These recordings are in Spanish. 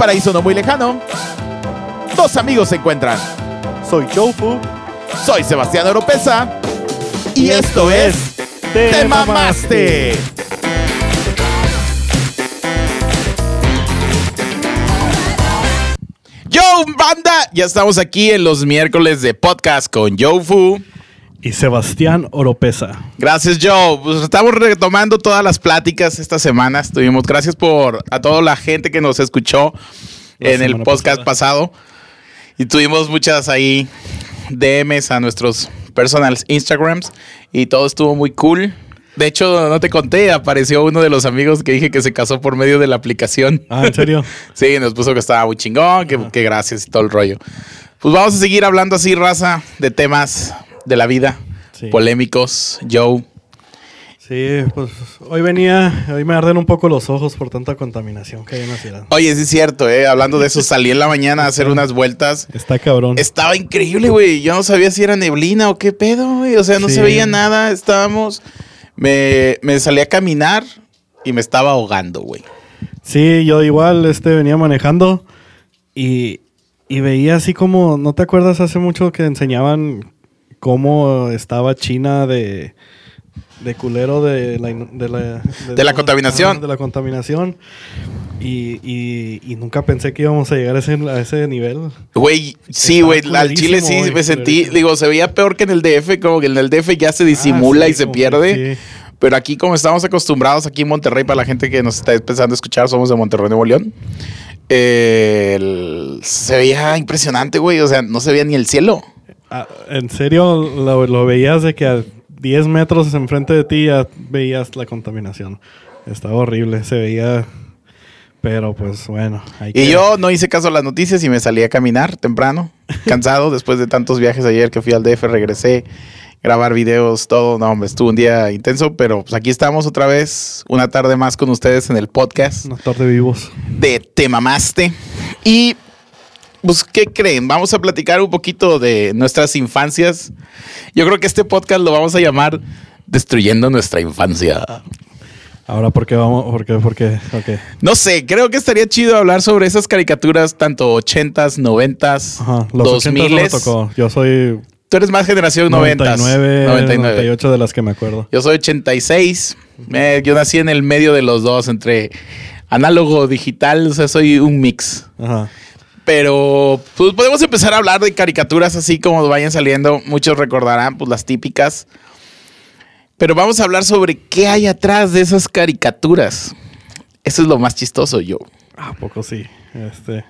paraíso no muy lejano, dos amigos se encuentran. Soy Jofu. Soy Sebastián Oropesa. Y, esto es Te Mamaste. Yo, banda, ya estamos aquí en los miércoles de podcast con Joe Fu. Y Sebastián Oropesa. Gracias, Joe. Pues estamos retomando todas las pláticas esta semana. Estuvimos, gracias por a toda la gente que nos escuchó La en el podcast pasada. pasado. Y tuvimos muchas ahí DMs a nuestros personals Instagrams. Y todo estuvo muy cool. De hecho, no te conté, apareció uno de los amigos que dije que se casó por medio de la aplicación. Ah, ¿en serio? Sí, nos puso que estaba muy chingón, que, que gracias y todo el rollo. Pues vamos a seguir hablando así, raza, de temas de la vida, Sí. polémicos. Joe. Sí, pues hoy venía, hoy me arden un poco los ojos por tanta contaminación que hay en la ciudad. Oye, sí es cierto, eh. Hablando de eso, salí en la mañana a hacer unas vueltas. Está cabrón. Estaba increíble, güey. Yo no sabía si era neblina o qué pedo, güey. O sea, no Sí. se veía nada. Estábamos. Me, me salí a caminar y me estaba ahogando, güey. Sí, yo igual este, venía manejando y, y veía así como, ¿no te acuerdas hace mucho que enseñaban cómo estaba China de, de culero de la, de la, De la contaminación. De la contaminación. Y, y- y nunca pensé que íbamos a llegar a ese, a ese nivel. Güey, sí, güey. Al chile sí me sentí. culerísimo. Digo, se veía peor que en el DF. Como que en el DF ya se disimula Ah, sí, y se pierde. sí. Pero aquí, como estamos acostumbrados, aquí en Monterrey, para la gente que nos está empezando a escuchar, somos de Monterrey, Nuevo León. eh, el- se veía impresionante, güey. O sea, no se veía ni el cielo. Ah, en serio, lo, lo veías de que a 10 metros enfrente de ti ya veías la contaminación. Estaba horrible, se veía. Pero pues bueno. hay Y que- yo no hice caso a las noticias y me salí a caminar temprano, cansado, después de tantos viajes ayer que fui al DF, regresé, grabar videos, todo. No, hombre, estuvo un día intenso, pero pues aquí estamos otra vez, una tarde más con ustedes en el podcast Una tarde vivos. de Te Mamaste. Y, pues, ¿qué creen? Vamos a platicar un poquito de nuestras infancias. Yo creo que este podcast lo vamos a llamar Destruyendo nuestra infancia. Ahora, ¿por qué vamos? ¿Por qué? ¿Por qué? Ok. No sé, creo que estaría chido hablar sobre esas caricaturas, tanto 80s, 90s, Ajá. Los 80 no me 2000s. tocó. Yo soy Tú eres más generación 90s. 99, 99. 98 de las que me acuerdo. Yo soy 86. Eh, yo nací en el medio de los dos, entre análogo, digital, o sea, soy un mix. Ajá. Pero pues podemos empezar a hablar de caricaturas así como vayan saliendo. Muchos recordarán pues las típicas. Pero vamos a hablar sobre qué hay atrás de esas caricaturas. Eso es lo más chistoso, yo. ¿A poco sí? Este.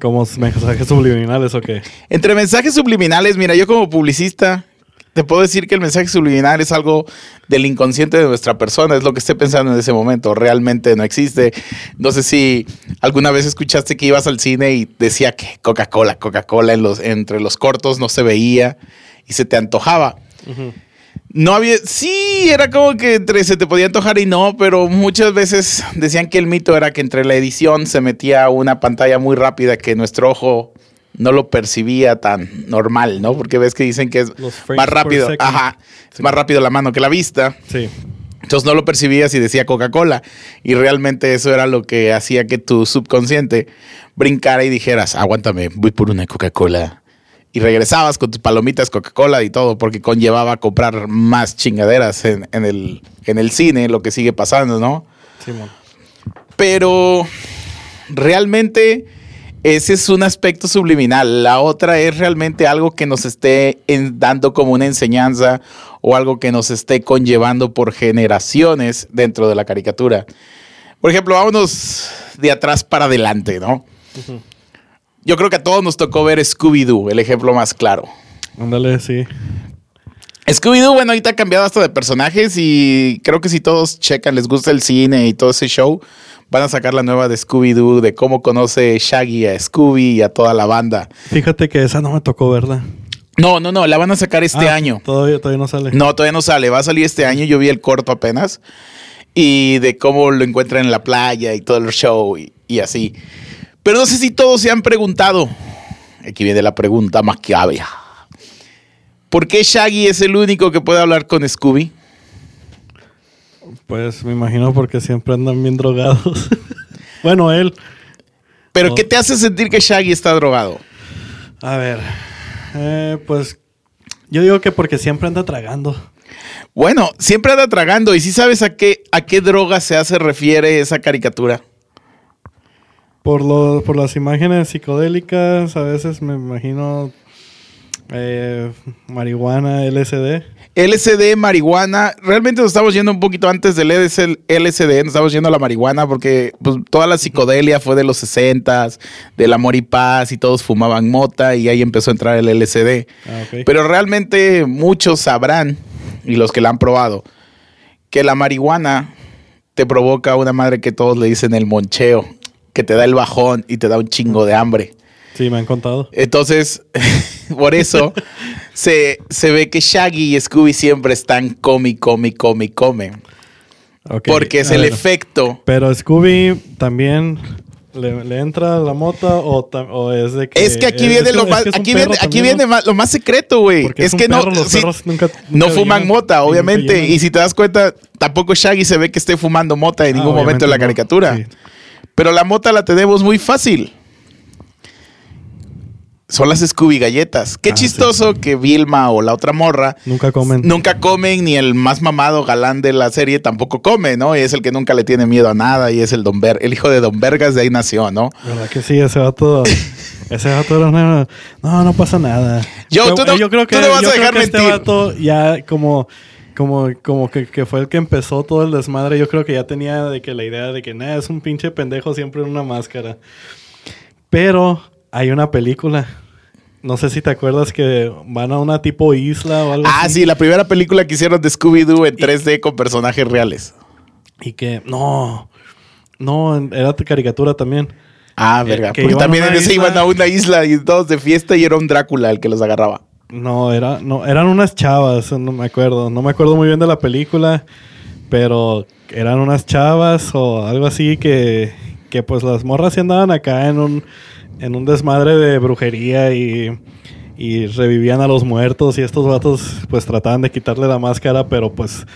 ¿Como mensajes subliminales o qué? Entre mensajes subliminales, mira, yo como publicista te puedo decir que el mensaje subliminal es algo del inconsciente de nuestra persona, es lo que esté pensando en ese momento, realmente no existe. No sé si alguna vez escuchaste que ibas al cine y decía que Coca-Cola, Coca-Cola en los, entre los cortos no se veía y se te antojaba. No había, sí, era como que entre se te podía antojar y no, pero muchas veces decían que el mito era que entre la edición se metía una pantalla muy rápida que nuestro ojo no lo percibía tan normal, ¿no? Porque ves que dicen que es más rápido, ajá, es más rápido la mano que la vista. Sí. Entonces no lo percibías y decía Coca-Cola. Y realmente eso era lo que hacía que tu subconsciente brincara y dijeras, aguántame, voy por una Coca-Cola. Y regresabas con tus palomitas Coca-Cola y todo, porque conllevaba comprar más chingaderas en, en el, en el cine, lo que sigue pasando, ¿no? Simón. Pero realmente ese es un aspecto subliminal. La otra es realmente algo que nos esté en- dando como una enseñanza o algo que nos esté conllevando por generaciones dentro de la caricatura. Por ejemplo, vámonos de atrás para adelante, ¿no? Yo creo que a todos nos tocó ver Scooby-Doo, el ejemplo más claro. Ándale, sí. Scooby-Doo, bueno, ahorita ha cambiado hasta de personajes y creo que si todos checan, les gusta el cine y todo ese show, van a sacar la nueva de Scooby-Doo, de cómo conoce Shaggy a Scooby y a toda la banda. Fíjate que esa no me tocó verla. No, no, no, la van a sacar este Ah, año. Todavía, todavía no sale. No, todavía no sale, va a salir este año, yo vi el corto apenas, y de cómo lo encuentran en la playa y todo el show y, y así. Pero no sé si todos se han preguntado, aquí viene la pregunta más que había. ¿Por qué Shaggy es el único que puede hablar con Scooby? Pues me imagino porque siempre andan bien drogados. bueno, él. Pero. ¿qué te hace sentir que Shaggy está drogado? A ver, eh, pues yo digo que porque siempre anda tragando. Bueno, siempre anda tragando. ¿Y si sabes a qué, a qué droga se hace refiere esa caricatura? Por, lo, por las imágenes psicodélicas, a veces me imagino eh, marihuana, LSD. LSD, marihuana. Realmente nos estamos yendo un poquito antes del LSD, nos estamos yendo a la marihuana porque pues, toda la psicodelia fue de los 60 del amor y paz y todos fumaban mota y ahí empezó a entrar el LSD. Ah. Pero realmente muchos sabrán, y los que la han probado, que la marihuana te provoca una madre que todos le dicen el moncheo, que te da el bajón y te da un chingo de hambre. Sí, me han contado. Entonces, por eso se, se ve que Shaggy y Scooby siempre están come, come, come, come. Ok, Porque es el ver. efecto. Pero Scooby también le, le entra la mota o, o es de que... Es que aquí es- viene es lo más, aquí viene, aquí también, viene lo más secreto, güey. Es, un que no, perro, perros nunca- no nunca fuman mota, nunca obviamente. Y si te das cuenta, tampoco Shaggy se ve que esté fumando mota en Ah, ningún momento en la no. caricatura. Sí. Pero la mota la tenemos muy fácil. Son las Scooby galletas. Qué Ah, chistoso que Vilma o la otra morra Nunca comen. nunca comen, ni el más mamado galán de la serie tampoco come, ¿no? Y es el que nunca le tiene miedo a nada y es el Don Ver, el hijo de Don Vergas de ahí nació, ¿no? ¿Verdad que sí? Ese vato... ese vato era una... No, no pasa nada. Yo, Pero, tú no- yo creo que, tú no vas yo a creo dejar que este vato ya como... Como, como que, que fue el que empezó todo el desmadre. Yo creo que ya tenía de que la idea de que nada, es un pinche pendejo siempre en una máscara. Pero hay una película. No sé si te acuerdas que van a una tipo isla o algo Ah, así. sí, la primera película que hicieron de Scooby-Doo en 3D con personajes reales. Y que, no, no, era caricatura también. Ah, Eh, verga. que Porque también en ese isla. iban a una isla y todos de fiesta y era un Drácula el que los agarraba. No, era, no, eran unas chavas, no me acuerdo. No me acuerdo muy bien de la película, pero eran unas chavas o algo así que, que pues las morras sí andaban acá en un, en un desmadre de brujería y, y revivían a los muertos y estos vatos pues trataban de quitarle la máscara, pero pues,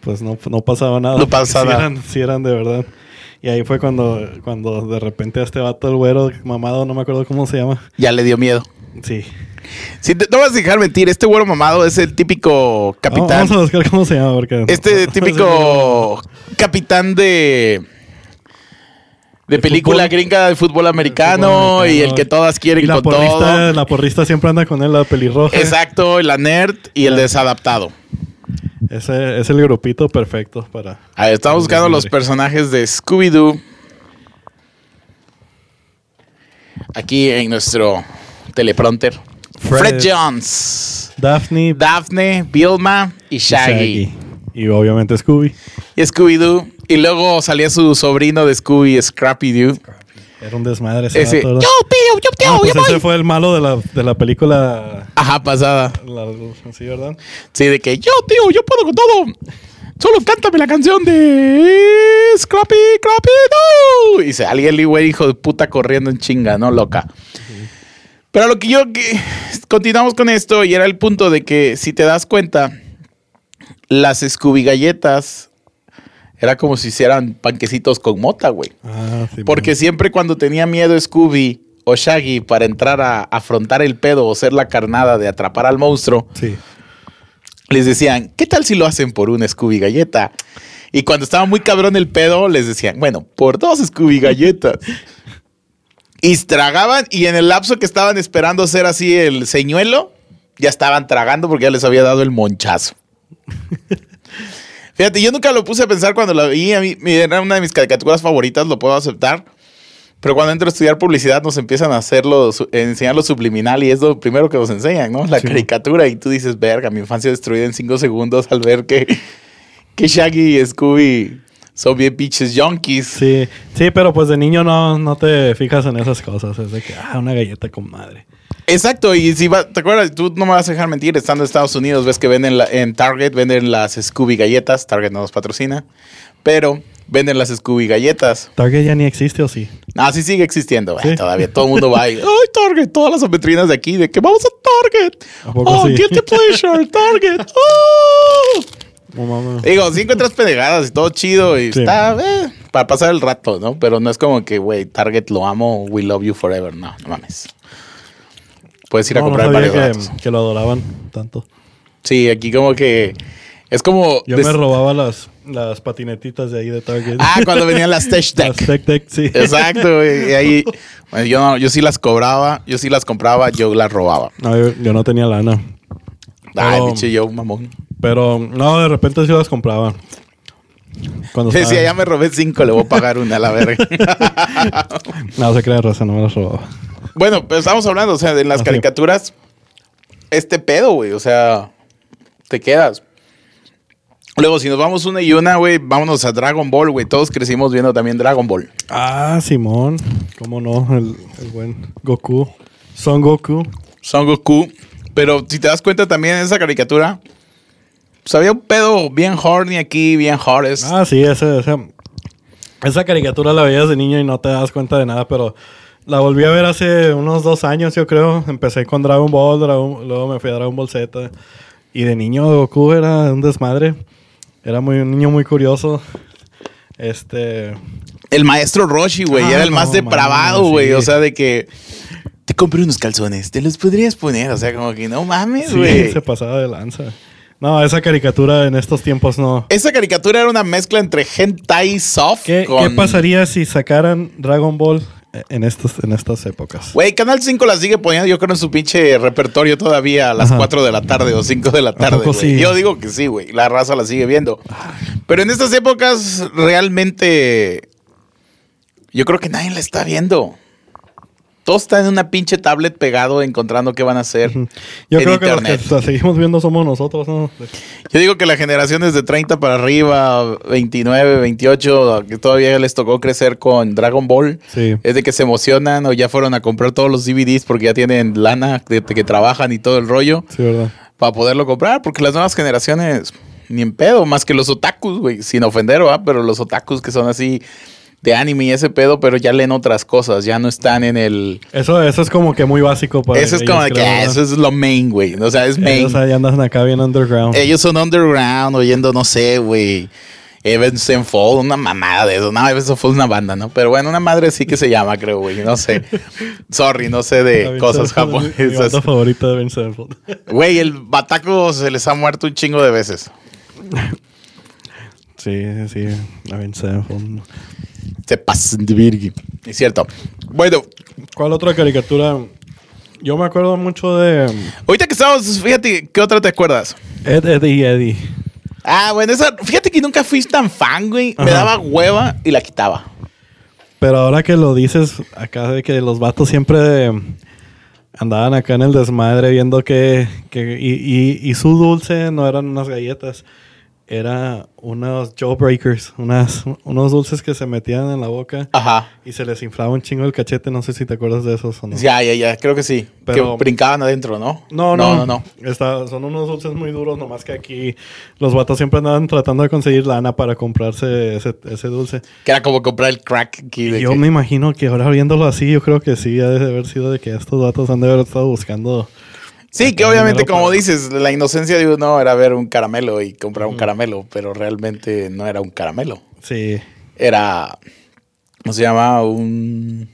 pues no, no pasaba nada. No pasaba nada. eran, sí eran de verdad. Y ahí fue cuando, cuando de repente a este vato, el güero mamado, no me acuerdo cómo se llama. Ya le dio miedo. Sí. Sí, te- no vas a dejar mentir, este güero mamado es el típico capitán. Vamos a buscar cómo se llama porque... Este típico capitán de. De película fútbol. gringa de fútbol americano, fútbol americano. y el que todas quieren Y la con porrista, todo. la porrista siempre anda con él, la pelirroja. Exacto, la nerd y el desadaptado. Ese es el grupito perfecto para... Estamos buscando los personajes de Scooby-Doo. Aquí en nuestro teleprompter. Fred, Fred. Jones, Daphne, Daphne, Vilma y Shaggy. Y obviamente Scooby. Y Scooby-Doo. Y luego salía su sobrino de Scooby, Scrappy-Doo. Era un desmadre ese, Ese, vato, yo tío, yo tío, Ah, pues yo ese voy. fue el malo de la, de la película... Ajá, pasada. la- sí, ¿verdad? Sí, de que yo, tío, yo puedo con todo. Solo cántame la canción de Scrappy, Scrappy, Doo. Y se alguien le güey, hijo de puta, corriendo en chinga, ¿no? Loca. Pero lo que yo que continuamos con esto y era el punto de que si te das cuenta, las Scooby galletas era como si hicieran panquecitos con mota, güey. Ah, sí. Porque siempre cuando tenía miedo Scooby o Shaggy para entrar a afrontar el pedo o ser la carnada de atrapar al monstruo, Sí. les decían, ¿qué tal si lo hacen por una Scooby galleta? Y cuando estaba muy cabrón el pedo, les decían, bueno, por dos Scooby galletas. y tragaban y en el lapso que estaban esperando ser así el señuelo, ya estaban tragando porque ya les había dado el monchazo. Fíjate, yo nunca lo puse a pensar cuando la vi, a mí era una de mis caricaturas favoritas, lo puedo aceptar. Pero cuando entro a estudiar publicidad nos empiezan a hacerlo, enseñar lo subliminal y es lo primero que nos enseñan, ¿no? La Sí. caricatura y tú dices, verga, mi infancia destruida en cinco segundos al ver que, que Shaggy y Scooby son bien pinches junkies. Sí, sí, pero pues de niño no, no te fijas en esas cosas. Es de que, ah, una galleta con madre. Exacto, y si va, ¿te acuerdas? Tú no me vas a dejar mentir, estando en Estados Unidos, ves que venden la- en Target, venden las Scooby galletas, Target no nos patrocina, pero venden las Scooby galletas. Target ya ni existe o sí. Ah, sí sigue existiendo, Sí. todavía todo el mundo va y, ay, Target, todas las ametrinas de aquí, de que vamos a Target. ¿A poco Oh, sí? guilty pleasure, Target. Oh. Mames. Digo, si encuentras pendejadas y todo chido y Sí. está, eh, para pasar el rato, ¿no? Pero no es como que, güey, Target lo amo, we love you forever. No, no mames. Puedes ir a No, no comprar sabía varios que, que lo adoraban tanto. Sí, aquí como que es como... Yo me robaba las, las patinetitas de ahí de Target. Ah, cuando venían las Tech Las Deck. Tech Deck, sí. Exacto. Y ahí, bueno, yo, no- yo sí las cobraba, yo sí las compraba, yo las robaba. No, yo, yo no tenía lana. Ay, pinche yo, mamón. Pero no, de repente sí las compraba. Cuando Decía, estaba- ya me robé cinco, le voy a pagar una a la verga. No se crea raza, no me las robaba. Bueno, pero estamos hablando, o sea, de las caricaturas, este pedo, güey, o sea, te quedas. Luego, si nos vamos una y una, güey, vámonos a Dragon Ball, güey. Todos crecimos viendo también Dragon Ball. Ah, Simón. ¿Cómo no? El, el buen Goku. Son Goku. Son Goku. Pero si te das cuenta también en esa caricatura, pues había un pedo bien horny aquí, bien hores. Ah, sí, ese, ese- esa caricatura la veías de niño y no te das cuenta de nada, pero la volví a ver hace unos dos años, yo creo. Empecé con Dragon Ball, Dragon- luego me fui a Dragon Ball Z. Y de niño Goku era un desmadre. Era muy, un niño muy curioso. Este. El maestro Roshi, güey, Ah, era el más no, depravado, mames, güey. sí. O sea, de que te compré unos calzones, te los podrías poner. O sea, como que no mames, Sí, güey. se pasaba de lanza. No, esa caricatura en estos tiempos no. Esa caricatura era una mezcla entre hentai soft ¿Qué, con... qué pasaría si sacaran Dragon Ball en, estos, en estas épocas? Güey, Canal 5 la sigue poniendo, yo creo, en su pinche repertorio todavía a las Ajá. 4 de la tarde o 5 de la tarde, sí? Yo digo que sí, güey. La raza la sigue viendo. Pero en estas épocas, realmente, yo creo que nadie la está viendo. Todos están en una pinche tablet pegado encontrando qué van a hacer. Yo en creo que los que la seguimos viendo somos nosotros, ¿no? Yo digo que la generación desde 30 para arriba, 29, 28, que todavía les tocó crecer con Dragon Ball, Sí. es de que se emocionan o ya fueron a comprar todos los DVDs porque ya tienen lana de, de que trabajan y todo el rollo Sí, ¿verdad? para poderlo comprar, porque las nuevas generaciones ni en pedo, más que los otakus, güey, sin ofender, ¿va? Pero los otakus que son así de anime y ese pedo, pero ya leen otras cosas, ya no están en el... Eso, eso es como que muy básico para Eso es como ellos, que creo, ah, eso es lo main, güey, o sea, es main. Ellos ahí andan acá bien underground. Ellos son underground, oyendo, no sé, güey. Evans Sevenfold, una mamada de eso. No, eso fue una banda, ¿no? Pero bueno, una madre sí que se llama, creo, güey. No sé. Sorry, no sé de cosas Mi japonesas. banda favorita de Avenged Sevenfold. Güey, el bataco se les ha muerto un chingo de veces. Sí, sí, Avenged Sevenfold. Se pasan de virgin. Es cierto. Bueno, ¿Cuál otra caricatura? Yo me acuerdo mucho de ahorita que estamos, fíjate, ¿qué otra te acuerdas? Ed, Ed y Eddie. Ah, bueno, esa, fíjate que nunca fui tan fan, güey. Me daba hueva y la quitaba. Pero ahora que lo dices, acá de que los vatos siempre andaban acá en el desmadre viendo que... que y, y, y su dulce no eran unas galletas, era unos jawbreakers, unas, unos dulces que se metían en la boca Ajá. y se les inflaba un chingo el cachete. No sé si te acuerdas de esos o no. Ya, ya, ya, creo que sí. Pero- que brincaban adentro, ¿no? No, no, no, no. Está- son unos dulces muy duros, nomás que aquí los vatos siempre andaban tratando de conseguir lana para comprarse ese, ese dulce. Que era como comprar el crack aquí. de yo que- me imagino que ahora viéndolo así, yo creo que sí, ha de haber sido de que estos vatos han de haber estado buscando. Sí, que obviamente, como dices, la inocencia de uno era ver un caramelo y comprar un caramelo, pero realmente no era un caramelo. Sí. Era, ¿cómo se llama? Un,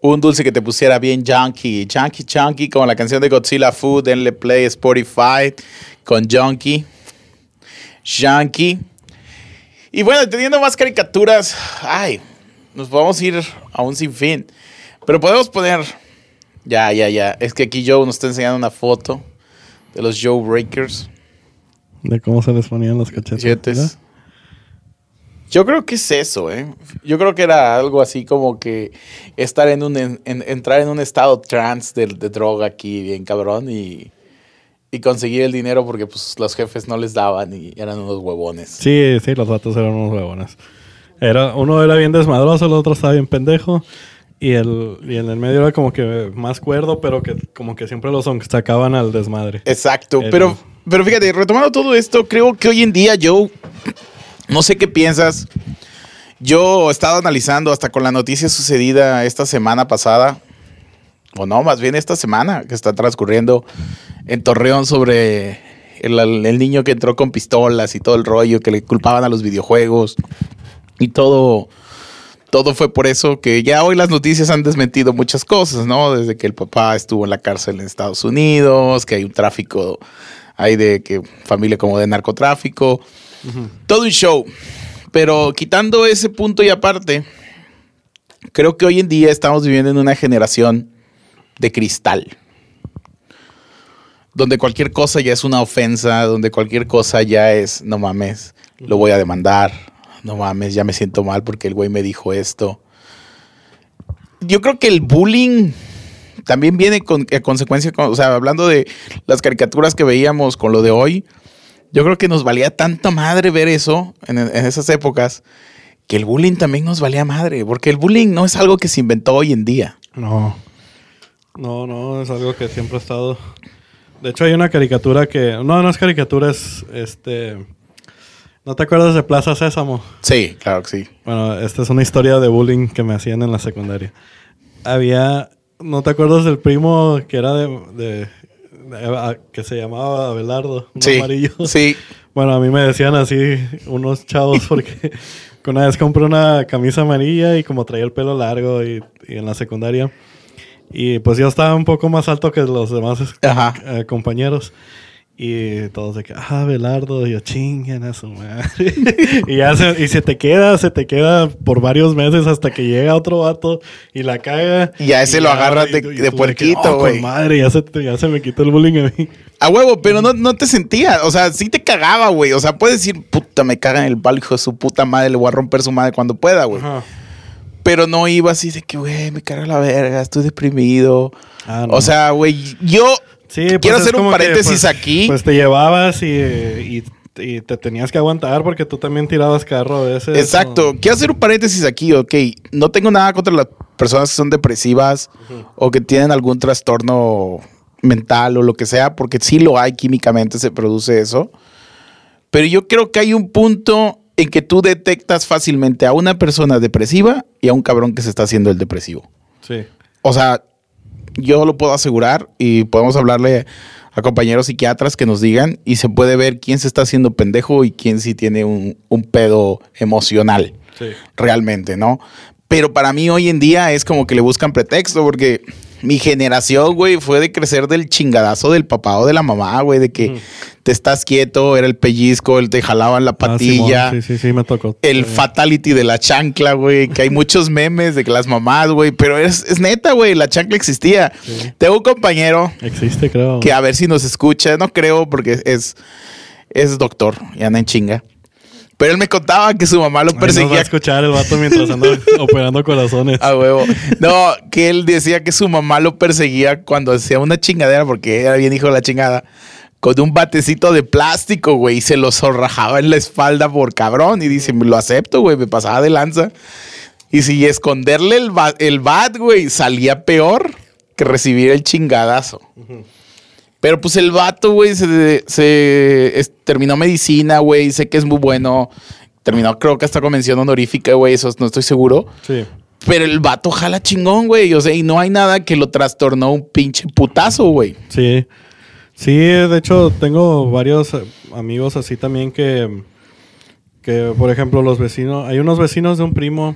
un dulce que te pusiera bien junky. Junky, junky, como la canción de Godzilla Food, denle play Spotify con junky. Junky. Y bueno, teniendo más caricaturas, ay, nos podemos ir a un sinfín. Pero podemos poner, ya, ya, ya, es que aquí Joe nos está enseñando una foto de los Joe Breakers. De cómo se les ponían los cachetes. Yo creo que es eso, ¿eh? Yo creo que era algo así como que estar en un, en- en- entrar en un estado trans de, de droga aquí, bien cabrón, y, y conseguir el dinero porque pues los jefes no les daban y eran unos huevones. Sí, sí, los vatos eran unos huevones. Era, uno era bien desmadroso, el otro estaba bien pendejo. Y el, y en el medio era como que más cuerdo, pero que como que siempre los sacaban al desmadre. Exacto, El- pero, pero fíjate, retomando todo esto, creo que hoy en día yo, no sé qué piensas, yo he estado analizando hasta con la noticia sucedida esta semana pasada, o no, más bien esta semana que está transcurriendo en Torreón sobre el, el niño que entró con pistolas y todo el rollo, que le culpaban a los videojuegos. Y todo, todo fue por eso que ya hoy las noticias han desmentido muchas cosas, ¿no? Desde que el papá estuvo en la cárcel en Estados Unidos, que hay un tráfico, hay de que familia como de narcotráfico, todo un show. Pero quitando ese punto y aparte, creo que hoy en día estamos viviendo en una generación de cristal. Donde cualquier cosa ya es una ofensa, donde cualquier cosa ya es, no mames, lo voy a demandar, no mames, ya me siento mal porque el güey me dijo esto. Yo creo que el bullying también viene con a consecuencia, con- o sea, hablando de las caricaturas que veíamos con lo de hoy, yo creo que nos valía tanta madre ver eso en, en esas épocas, que el bullying también nos valía madre, porque el bullying no es algo que se inventó hoy en día. No. No, no, es algo que siempre ha estado. De hecho, hay una caricatura que. No, no es caricatura, es este. ¿No te acuerdas de Plaza Sésamo? Sí, claro que sí. Bueno, esta es una historia de bullying que me hacían en la secundaria. Había. ¿No te acuerdas del primo que era de. de- de- a- que se llamaba Abelardo? Un Sí, amarillo. sí. Bueno, a mí me decían así unos chavos porque una vez compré una camisa amarilla y como traía el pelo largo y, y en la secundaria. Y pues yo estaba un poco más alto que los demás Ajá. eh, compañeros. Y todos de que, ah, Belardo, y yo chinguen a su madre. y ya se, y se te queda, se te queda por varios meses hasta que llega otro vato y la caga. Y a ese lo agarras de- de puerquito, "Oh, güey". madre, ya se, te- ya se me quitó el bullying a mí. A huevo, pero no, no te sentía. O sea, sí te cagaba, güey. O sea, puedes decir, puta, me caga en el palo, hijo de su puta madre, le voy a romper su madre cuando pueda, güey. Pero no iba así de que, güey, me caga la verga, estoy deprimido. Ah, no. O sea, güey, yo Sí, pues quiero es hacer un que, paréntesis pues, aquí. Pues te llevabas y, y- y te tenías que aguantar porque tú también tirabas carro a veces. Exacto. Quiero hacer un paréntesis aquí, ok. No tengo nada contra las personas que son depresivas o que tienen algún trastorno mental o lo que sea, porque sí lo hay químicamente, se produce eso. Pero yo creo que hay un punto en que tú detectas fácilmente a una persona depresiva y a un cabrón que se está haciendo el depresivo. Sí. O sea, yo lo puedo asegurar y podemos hablarle a compañeros psiquiatras que nos digan y se puede ver quién se está haciendo pendejo y quién sí tiene un, un pedo emocional Sí. realmente, ¿no? Pero para mí hoy en día es como que le buscan pretexto porque mi generación, güey, fue de crecer del chingadazo del papá o de la mamá, güey, de que Ujú. Te estás quieto, era el pellizco, él te jalaban la Ah, patilla. Sí, sí, sí, me tocó. El Sí. fatality de la chancla, güey. Que hay muchos memes de que las mamás, güey. Pero es, es neta, güey. La chancla existía. Sí. Tengo un compañero Existe, creo. que a ver si nos escucha. No creo porque es, es doctor y anda en chinga. Pero él me contaba que su mamá lo Ahí nos va a perseguía. escuchar el vato mientras anda operando corazones. A huevo. No, que él decía que su mamá lo perseguía cuando hacía una chingadera, porque era bien hijo de la chingada, con un batecito de plástico, güey, y se lo zorrajaba en la espalda por cabrón. Y dice, lo acepto, güey, me pasaba de lanza. Y si esconderle el, ba- el bat, güey, salía peor que recibir el chingadazo. Pero pues el vato, güey, se, se- es- terminó medicina, güey, sé que es muy bueno. Terminó, creo que hasta convención honorífica, güey, eso no estoy seguro. Sí. Pero el vato jala chingón, güey. O sea, y no hay nada que lo trastornó un pinche putazo, güey. Sí. Sí, de hecho, tengo varios eh, amigos así también que, que, por ejemplo, los vecinos, hay unos vecinos de un primo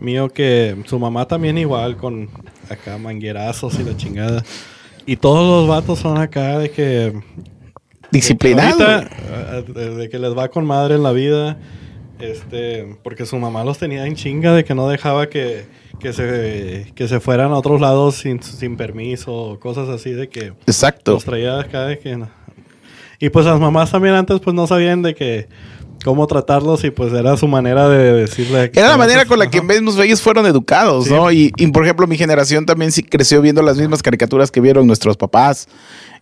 mío que su mamá también igual con acá manguerazos y la chingada. Y todos los vatos son acá de que Disciplinado. Ahorita, güey. eh, de, de que les va con madre en la vida. Este, porque su mamá los tenía en chinga de que no dejaba que, que se, que se fueran a otros lados sin, sin permiso o cosas así de que Exacto. los traía acá de que. Y pues las mamás también antes pues no sabían de que cómo tratarlos y pues era su manera de decirle. Era la manera con la que mismos ellos fueron educados, Sí. ¿no? Y, y, por ejemplo, mi generación también sí creció viendo las mismas caricaturas que vieron nuestros papás.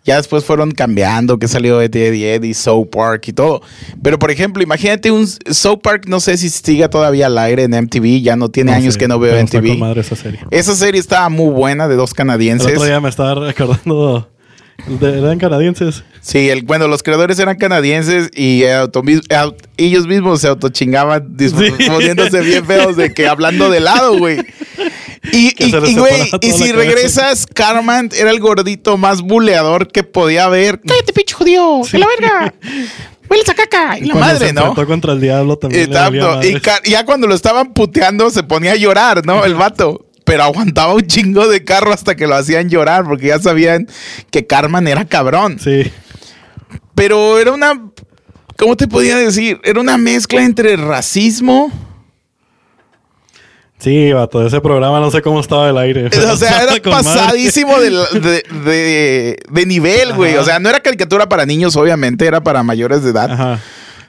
Ya después fueron cambiando, que salió Eddie Eddie Eddie, South Park y todo. Pero, por ejemplo, imagínate un South Park, no sé si siga todavía al aire en MTV, ya no tiene No años que no veo MTV. madre esa serie. Esa serie estaba muy buena de dos El canadienses. otro día me estaba recordando. de- eran canadienses. Sí, el, bueno, los creadores eran canadienses y eh, au- ellos mismos se autochingaban Sí. poniéndose bien feos de que hablando de lado, güey. Y, y, güey, y si regresas, Carman era el gordito más buleador que podía haber. ¡Cállate, pinche judío! ¡Que la verga! ¡Hueles a caca! Y la madre, se ¿no? contra el diablo también. Y ya cuando lo estaban puteando se ponía a llorar, ¿no? El vato. Pero aguantaba un chingo de carro hasta que lo hacían llorar porque ya sabían que Carman era cabrón. Sí. Pero era una. ¿Cómo te podía decir? Era una mezcla entre racismo. Sí, vato, ese programa no sé cómo estaba el aire. O sea, era pasadísimo de, de, de- de nivel, güey. O sea, no era caricatura para niños, obviamente, era para mayores de edad. Ajá.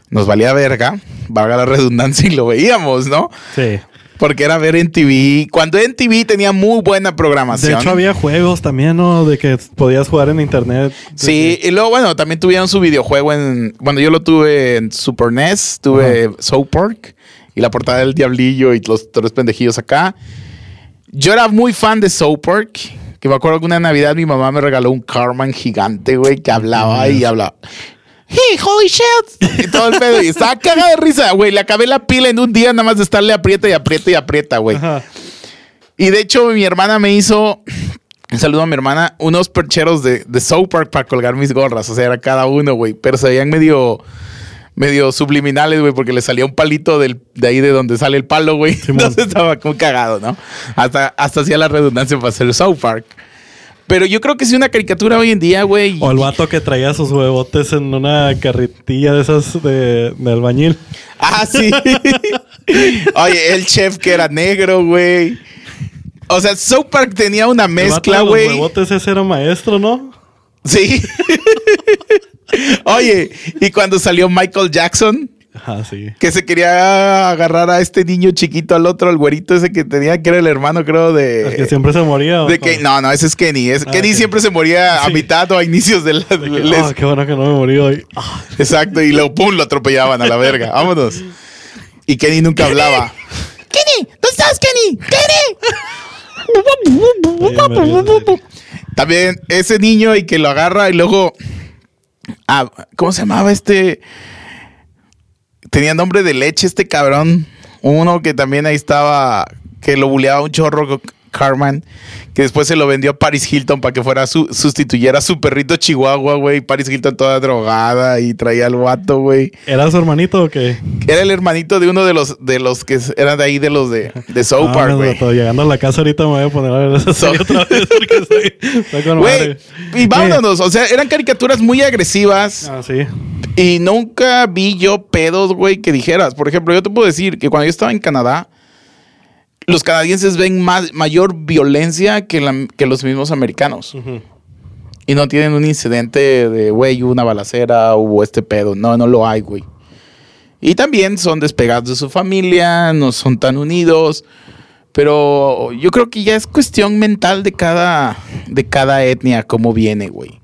Nos valía verga, valga la redundancia, y lo veíamos, ¿no? Sí. Porque era ver en TV. Cuando en TV tenía muy buena De programación. hecho, había juegos también, ¿no? De que podías jugar en internet. Sí, y luego, bueno, también tuvieron su videojuego en. Bueno, yo lo tuve en Super NES, tuve South Park y la portada del Diablillo y los tres pendejillos acá. Yo era muy fan de South Park. Que me acuerdo que una Navidad mi mamá me regaló un Carman gigante, güey, que hablaba y hablaba. Hey, holy shit. Y todo el pedo. Y estaba cagada de risa, güey. Le acabé la pila en un día nada más de estarle aprieta y aprieta y aprieta, güey. Y de hecho, mi hermana me hizo. Un saludo a mi hermana. Unos percheros de, de South Park para colgar mis gorras. O sea, era cada uno, güey. Pero se veían medio. Medio subliminales, güey, porque le salía un palito del, de ahí de donde sale el palo, güey. Entonces estaba como cagado, ¿no? Hasta, hasta hacía la redundancia para hacer South Park. Pero yo creo que si una caricatura hoy en día, güey. O el vato que traía sus huevotes en una carretilla de esas de, de albañil. Ah, sí. Oye, el chef que era negro, güey. O sea, South Park tenía una mezcla, los güey. huevotes ese era maestro, ¿no? Sí. Oye, y cuando salió Michael Jackson, Ajá, sí. que se quería agarrar a este niño chiquito, al otro, al güerito ese que tenía, que era el hermano, creo, El que de. siempre se moría. ¿o de no? que, no, no, ese es Kenny. Es, Ah, Kenny siempre se moría a Sí. mitad o a inicios de la. De que, les- "Ah, qué bueno que no me morí hoy. Ah, Exacto, y luego pum, lo atropellaban a la verga. Vámonos. Y Kenny nunca hablaba. Kenny, ¿dónde estás, Kenny? Kenny. También ese niño y que lo agarra y luego. Ah, ¿Cómo se llamaba este? Tenía nombre de leche este cabrón. Uno que también ahí estaba. Que lo buleaba un chorro. Carman. Que después se lo vendió a Paris Hilton para que fuera su, sustituyera a su perrito Chihuahua, güey. Paris Hilton toda drogada y traía al vato, güey. ¿Era su hermanito o qué? Era el hermanito de uno de los de los que eran de ahí de los de, de South Ah, Park, güey. Llegando a la casa ahorita me voy a poner a ver esa serie otra vez porque estoy, estoy con Güey, madre. y vámonos, o sea, eran caricaturas muy agresivas Ah, sí. y nunca vi yo pedos, güey, que dijeras. Por ejemplo, yo te puedo decir que cuando yo estaba en Canadá, los canadienses ven más, mayor violencia que, la- que los mismos americanos. Y no tienen un incidente de, güey, hubo una balacera, hubo este pedo. No, no lo hay, güey. Y también son despegados de su familia, no son tan unidos. Pero yo creo que ya es cuestión mental de cada, de cada etnia, cómo viene, güey.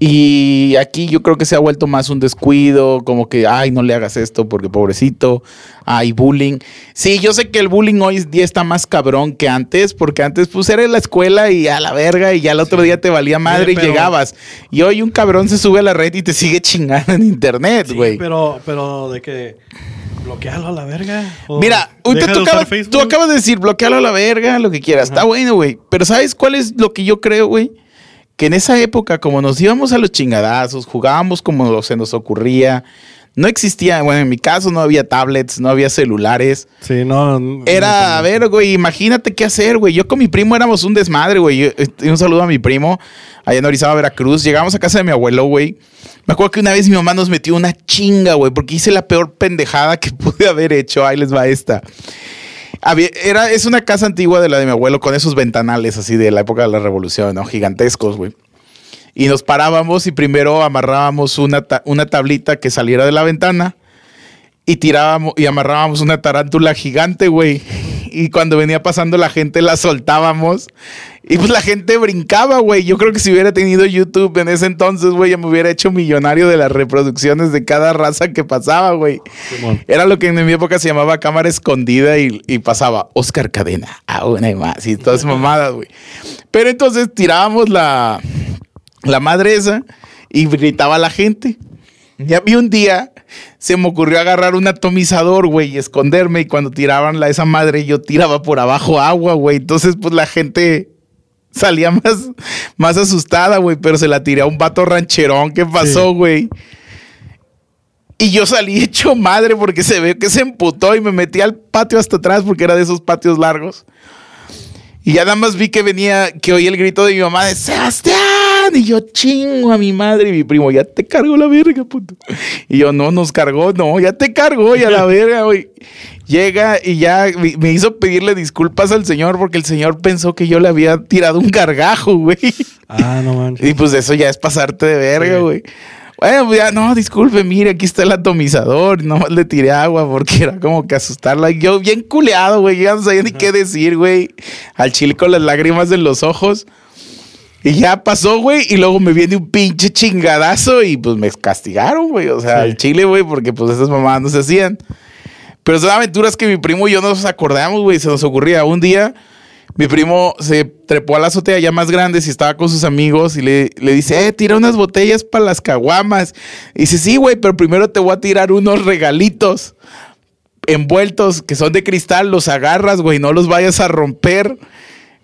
Y aquí yo creo que se ha vuelto más un descuido, como que, ay, no le hagas esto porque pobrecito, hay bullying. Sí, yo sé que el bullying hoy día está más cabrón que antes, porque antes pues era en la escuela y a la verga y ya el otro día te valía madre Sí, y llegabas. Y hoy un cabrón se sube a la red y te sigue chingando en internet, Sí, güey. pero, pero de que bloquealo a la verga. Mira, deja tú acabas, tú acabas de decir bloquealo a la verga, lo que quieras. Está bueno, güey. Pero ¿sabes cuál es lo que yo creo, güey? Que en esa época, como nos íbamos a los chingadazos, jugábamos como se nos ocurría, no existía, bueno, en mi caso no había tablets, no había celulares. Sí, no. no- Era, a ver, güey, imagínate qué hacer, güey. Yo con mi primo éramos un desmadre, güey. Eh, Un saludo a mi primo allá en Orizaba, Veracruz. Llegamos a casa de mi abuelo, güey. Me acuerdo que una vez mi mamá nos metió una chinga, güey, porque hice la peor pendejada que pude haber hecho. Ahí les va esta. Era, es una casa antigua de la de mi abuelo con esos ventanales así de la época de la revolución, ¿no? Gigantescos, güey. Y nos parábamos y primero amarrábamos una, una tablita que saliera de la ventana y tirábamos y amarrábamos una tarántula gigante, güey. Y cuando venía pasando la gente la soltábamos. Y pues la gente brincaba, güey. Yo creo que si hubiera tenido YouTube en ese entonces, güey, ya me hubiera hecho millonario de las reproducciones de cada raza que pasaba, güey. Era lo que en mi época se llamaba cámara escondida y, y pasaba Oscar Cadena, a una y más, y todas mamadas, güey. Pero entonces tirábamos la, la madre esa y gritaba la gente. Y a mí un día se me ocurrió agarrar un atomizador, güey, y esconderme. Y cuando tiraban la esa madre, yo tiraba por abajo agua, güey. Entonces, pues la gente salía más, más asustada, güey. Pero se la tiré a un vato rancherón. ¿Qué pasó, Sí. güey? Y yo salí hecho madre porque se ve que se emputó y me metí al patio hasta atrás porque era de esos patios largos. Y ya nada más vi que venía, que oí el grito de mi mamá de Sebastián. Y yo chingo a mi madre y mi primo, ya te cargó la verga, puto. Y yo, no, nos cargó, no, ya te cargó y a la verga, güey. Llega y ya me- hizo pedirle disculpas al señor porque el señor pensó que yo le había tirado un gargajo, güey. Ah, no manches. Y pues eso ya es pasarte de verga, Sí. güey. Bueno, pues ya, no, disculpe, mire, aquí está el atomizador. No le tiré agua porque era como que asustarla. Yo bien culeado, güey. Ya no sabía ni qué decir, güey. Al chile con las lágrimas en los ojos. Y ya pasó, güey. Y luego me viene un pinche chingadazo y pues me castigaron, güey. O sea, Sí. al chile, güey, porque pues esas mamadas no se hacían. Pero son aventuras que mi primo y yo nos acordamos, güey. Se nos ocurría un día. Mi primo se trepó a la azotea ya más grande y estaba con sus amigos y le, le dice, eh, tira unas botellas para las caguamas. Y dice, sí, güey, pero primero te voy a tirar unos regalitos envueltos que son de cristal, los agarras, güey, no los vayas a romper.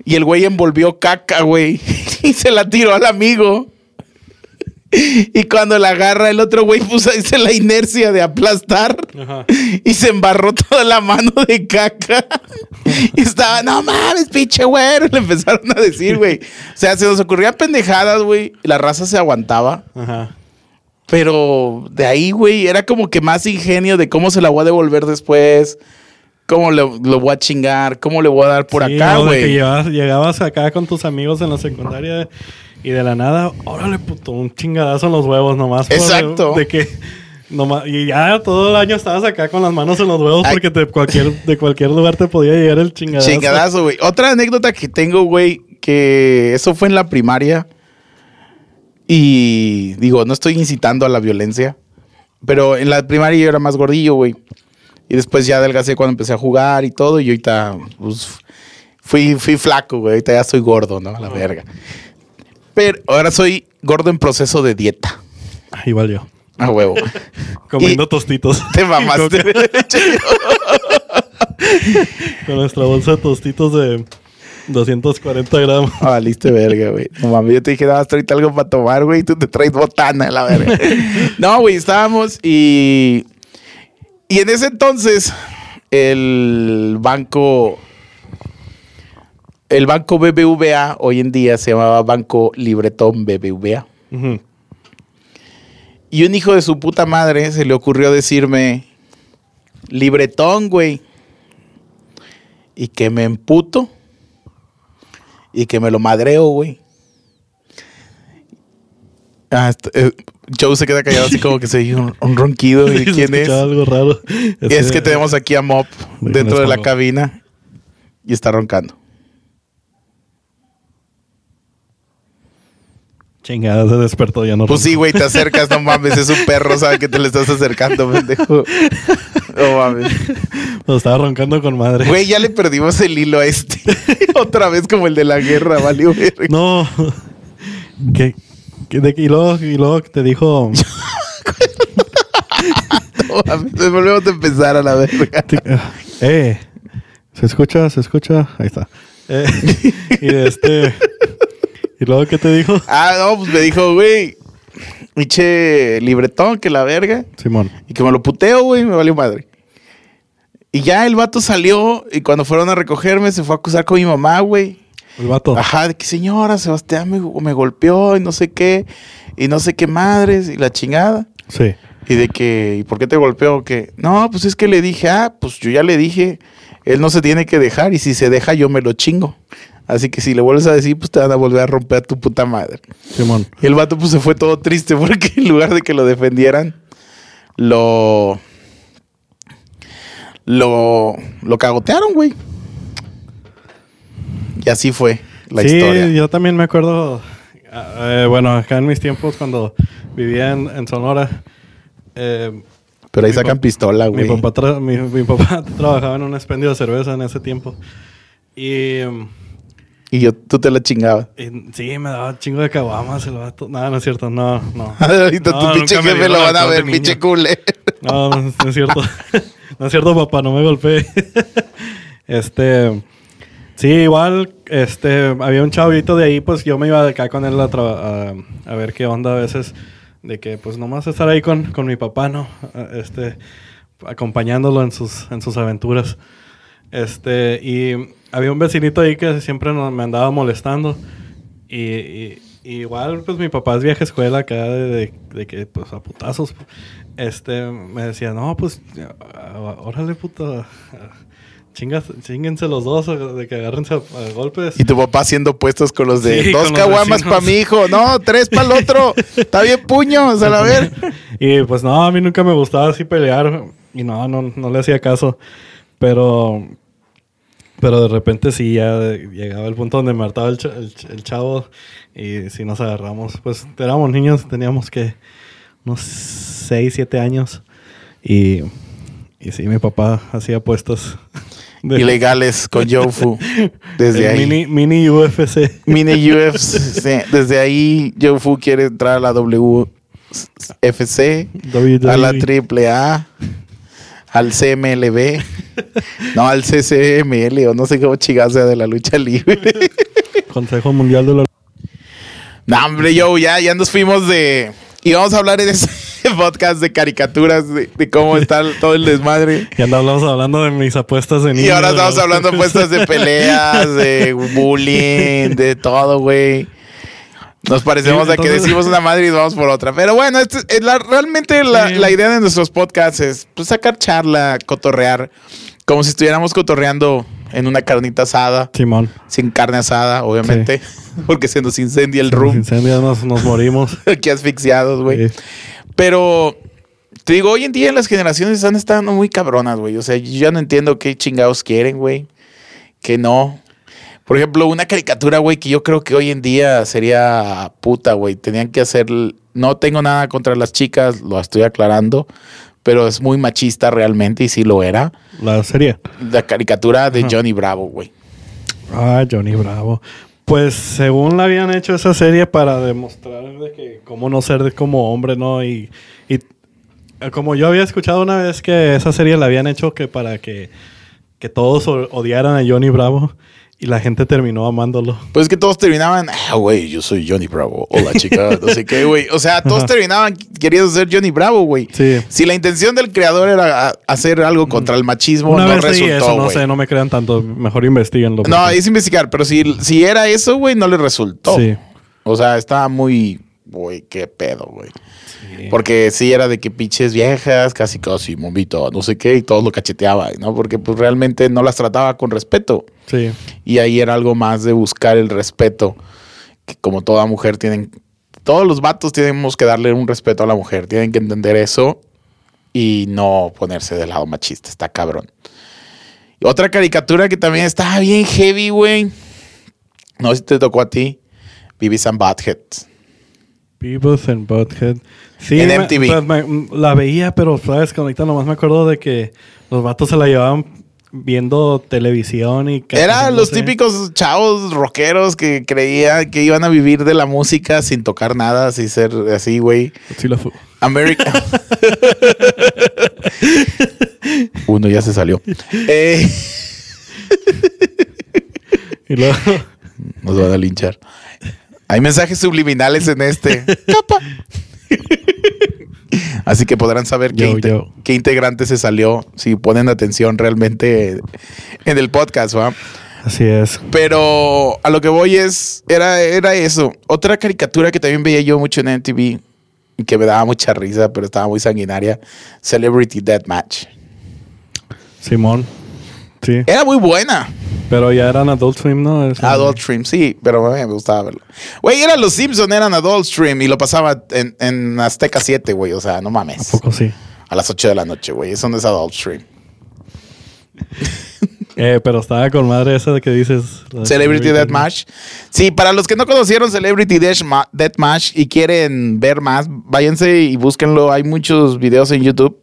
Y el güey envolvió caca, güey, y se la tiró al amigo. Y cuando la agarra, el otro güey puso hizo la inercia de aplastar Ajá. y se embarró toda la mano de caca. Y estaba, no mames, pinche güero. Le empezaron a decir, güey. O sea, se nos ocurrían pendejadas, güey. y La raza se aguantaba. Ajá. Pero de ahí, güey, era como que más ingenio de cómo se la voy a devolver después. Cómo le- lo voy a chingar. Cómo le voy a dar por Sí, acá, güey. llevabas- llegabas acá con tus amigos en la secundaria y de la nada, órale, puto, un chingadazo en los huevos nomás. por- Exacto. De que nomás, y ya todo el año estabas acá con las manos en los huevos Ay. porque te, cualquier, de cualquier lugar te podía llegar el chingadazo. Chingadazo, güey. Otra anécdota que tengo, güey, que eso fue en la primaria. Y digo, no estoy incitando a la violencia. Pero en la primaria yo era más gordillo, güey. Y después ya adelgacé cuando empecé a jugar y todo. Y ahorita, pues, fui, fui flaco, güey. Ahorita ya soy gordo, ¿no? A la verga. Pero ahora soy gordo en proceso de dieta. Ah, Igual yo. A huevo. Comiendo Y- tostitos. Te mamaste. con nuestra bolsa de tostitos de 240 gramos. Ah, valiste verga, güey. No mames, yo te dije, no, hasta ahorita algo para tomar, güey, y tú te traes botana, la verga. no, güey, estábamos y. Y en ese entonces, el banco. El banco BBVA, hoy en día se llamaba Banco Libretón BBVA. Y un hijo de su puta madre se le ocurrió decirme, libretón, güey. Y que me emputo. Y que me lo madreo, güey. Ah, eh, Joe se queda callado así como que se oye un, un ronquido. ¿Y quién es? algo raro. Es que tenemos aquí a Mop dentro de la cabina. Y está roncando. Chingada, se despertó ya no. Pues sí, güey, te acercas, no mames, es un perro, sabe que te le estás acercando, pendejo. No mames. Lo estaba roncando con madre. Güey, ya le perdimos el hilo a este. Otra vez como el de la guerra, valió. No. ¿Qué? ¿Qué de, y, luego, y luego te dijo. No volvemos a empezar a la verga. te- eh. ¿Se escucha? ¿Se escucha? Ahí está. Eh, y este. ¿Y luego qué te dijo? Ah, no, pues me dijo, güey, pinche libretón, que la verga. Simón. Y que me lo puteo, güey, me valió madre. Y ya el vato salió y cuando fueron a recogerme se fue a acusar con mi mamá, güey. El vato. Ajá, de que señora, Sebastián me, me golpeó y no sé qué, y no sé qué madres, y la chingada. Sí. Y de que, ¿y por qué te golpeó? Que, no, pues es que le dije, ah, pues yo ya le dije, él no se tiene que dejar, y si se deja, yo me lo chingo. Así que si le vuelves a decir, pues te van a volver a romper a tu puta madre. Simón. Y el vato, pues se fue todo triste, porque en lugar de que lo defendieran, lo. Lo. Lo cagotearon, güey. Y así fue la sí, historia. yo también me acuerdo. ah, eh, bueno, acá en mis tiempos, cuando vivía en, en Sonora. eh, Pero ahí mi sacan pistola, Mi güey. papá, tra- mi, mi papá trabajaba en un expendio de cerveza en ese tiempo. Y, Y yo, tú te la chingabas. Y sí, me daba chingo de caguamas el vato. No, no es cierto, no, no. Ahorita No, tu pinche jefe lo van a ver, pinche culé. No, no, no es cierto. No es cierto, papá, no me golpeé. Este. Sí, igual, este, había un chavito de ahí, pues yo me iba de acá con él a, a, a ver qué onda a veces, de que pues nomás estar ahí con, con mi papá, ¿no? Este, acompañándolo en sus, en sus aventuras. Este, y había un vecinito ahí que siempre me andaba molestando. Y, igual, pues mi papá es vieja escuela acá de, de- de que, pues a putazos. Este, me decía, no, pues, órale, puta. Chingas, chinguense los dos, de que agárrense a, a golpes. Y tu papá haciendo puestos con los de Sí, dos caguamas para mi hijo. No, tres para el otro. Está bien puños, a la ver. Y pues no, a mí nunca me gustaba así pelear. Y no, no, no le hacía caso. Pero. Pero de repente sí ya llegaba el punto donde me hartaba el, cha- el ch- el chavo. Y si nos agarramos. Pues éramos niños, teníamos que. unos 6, 7 años. Y. Y sí, mi papá hacía puestos. De- Ilegales con Jofu. Desde ahí. Mini, mini UFC. Mini UFC. Desde ahí, Jofu quiere entrar a la WFC, a la AAA, al CMLB, no, al CCML, o no sé cómo chingados sea de la lucha libre. Consejo Mundial de la. no, hombre, yo ya, ya nos fuimos de. Y vamos a hablar en ese podcast de caricaturas, de, de cómo está todo el desmadre. Y andamos hablando de mis apuestas de niño. Y ahora estamos hablando de puestas de peleas, de bullying, de todo, güey. Nos parecemos Sí, a que decimos una madre y nos vamos por otra. Pero bueno, este es la- realmente la, Sí. la idea de nuestros podcasts es pues, sacar charla, cotorrear, como si estuviéramos cotorreando en una carnita asada, Simón. sin carne asada, obviamente, porque se nos incendia el Nos room, incendios, nos, nos morimos. aquí asfixiados, güey. Pero te digo, hoy en día las generaciones están estando muy cabronas, güey. O sea, yo ya no entiendo qué chingados quieren, güey. Que no. Por ejemplo, una caricatura, güey, que yo creo que hoy en día sería puta, güey. Tenían que hacer. No tengo nada contra las chicas, lo estoy aclarando. Pero es muy machista realmente y sí lo era. La serie. La caricatura de. Johnny Bravo, güey. Ah, Johnny Bravo. Pues según la habían hecho esa serie para demostrar de que cómo no ser como hombre, ¿no? Y, y eh, como yo había escuchado una vez que esa serie la habían hecho que para que, que todos odiaran a Johnny Bravo y la gente terminó amándolo. Pues es que todos terminaban, ah, güey, yo soy Johnny Bravo. Hola, chica, no sé qué, güey. O sea, todos Ajá. terminaban queriendo ser Johnny Bravo, güey. Sí. Si la intención del creador era hacer algo contra el machismo, Una no vez resultó, eso, no sé, no me crean tanto. Mejor investiguenlo. No, porque- es investigar, pero si, si era eso, güey, no le resultó. Sí. O sea, estaba muy, güey, qué pedo, güey. Porque sí era de que pinches viejas, casi casi, momito, no sé qué, y todos lo cacheteaba, ¿no? Porque pues realmente no las trataba con respeto. Sí. Y ahí era algo más de buscar el respeto. Que como toda mujer tienen. Todos los vatos tenemos que darle un respeto a la mujer. Tienen que entender eso y no ponerse del lado machista. Está cabrón. Y otra caricatura que también estaba bien heavy, güey. No sé si te tocó a ti. Beavis and Butthead. Beavis and Butthead. Sí, En me- MTV. pues, me- la veía, pero sabes ahorita nomás me acuerdo de que los vatos se la llevaban viendo televisión y Eran los típicos chavos rockeros que creían que iban a vivir de la música sin tocar nada, sin ser así, güey. Godzilla Fu- America. Uno ya se salió. Eh, Y luego, nos van a linchar. Hay mensajes subliminales en este. Capa. Así que podrán saber qué, Yo, inte- yo. qué integrante se salió si ponen atención realmente en el podcast, ¿va? así es. Pero a lo que voy es, era, era eso. Otra caricatura que también veía yo mucho en MTV que me daba mucha risa, pero estaba muy sanguinaria, Celebrity Deathmatch. Simón. Sí. Era muy buena. Pero ya eran Adult Swim, ¿no? Es- Adult Stream, sí, pero a me gustaba verlo. Güey, eran los Simpson, eran Adult Stream y lo pasaba en, en Azteca 7, güey. O sea, no ¿A mames. poco sí? A las 8 de la noche, güey. Eso no es Adult Stream. Eh, pero estaba con madre esa de que dices... Celebrity Deathmatch. Sí, para los que no conocieron Celebrity Deathma- Deathmatch y quieren ver más, váyanse y búsquenlo. Hay muchos videos en YouTube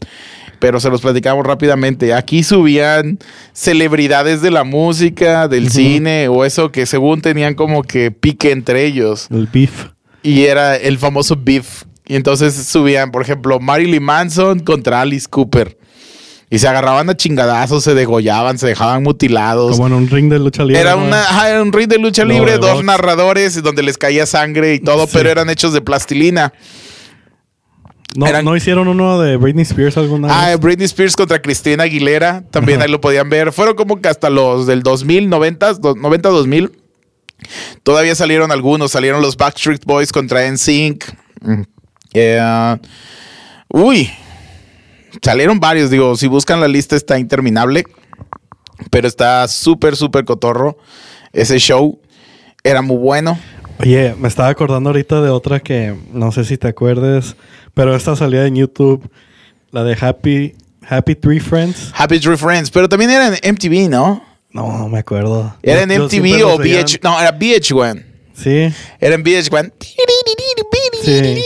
pero se los platicamos rápidamente. Aquí subían celebridades de la música, del cine o eso que según tenían como que pique entre ellos. El beef. Y era el famoso beef. Y entonces subían, por ejemplo, Marilyn Manson contra Alice Cooper. Y se agarraban a chingadazos, se degollaban, se dejaban mutilados. Como en un ring de lucha libre. Era, una, ajá, era un ring de lucha No, libre, de dos box. narradores donde les caía sangre y todo, Sí. pero eran hechos de plastilina. No, eran- ¿no hicieron uno de Britney Spears alguna Ah, vez? Britney Spears contra Cristina Aguilera, también ahí lo podían ver. Fueron como que hasta los del 2000, 90, do- 90, 2000. Todavía salieron algunos, salieron los Backstreet Boys contra NSYNC. Mm. Eh, uy, salieron varios, digo, si buscan la lista está interminable, pero está súper, súper cotorro. Ese show era muy bueno. Oye, me estaba acordando ahorita de otra que no sé si te acuerdes, pero esta salía en YouTube, la de Happy Happy Three Friends. Happy Tree Friends, pero también era en MTV, ¿no? No, no me acuerdo. Era en MTV o VH, no, era VH1. Sí. Era en VH1. Sí.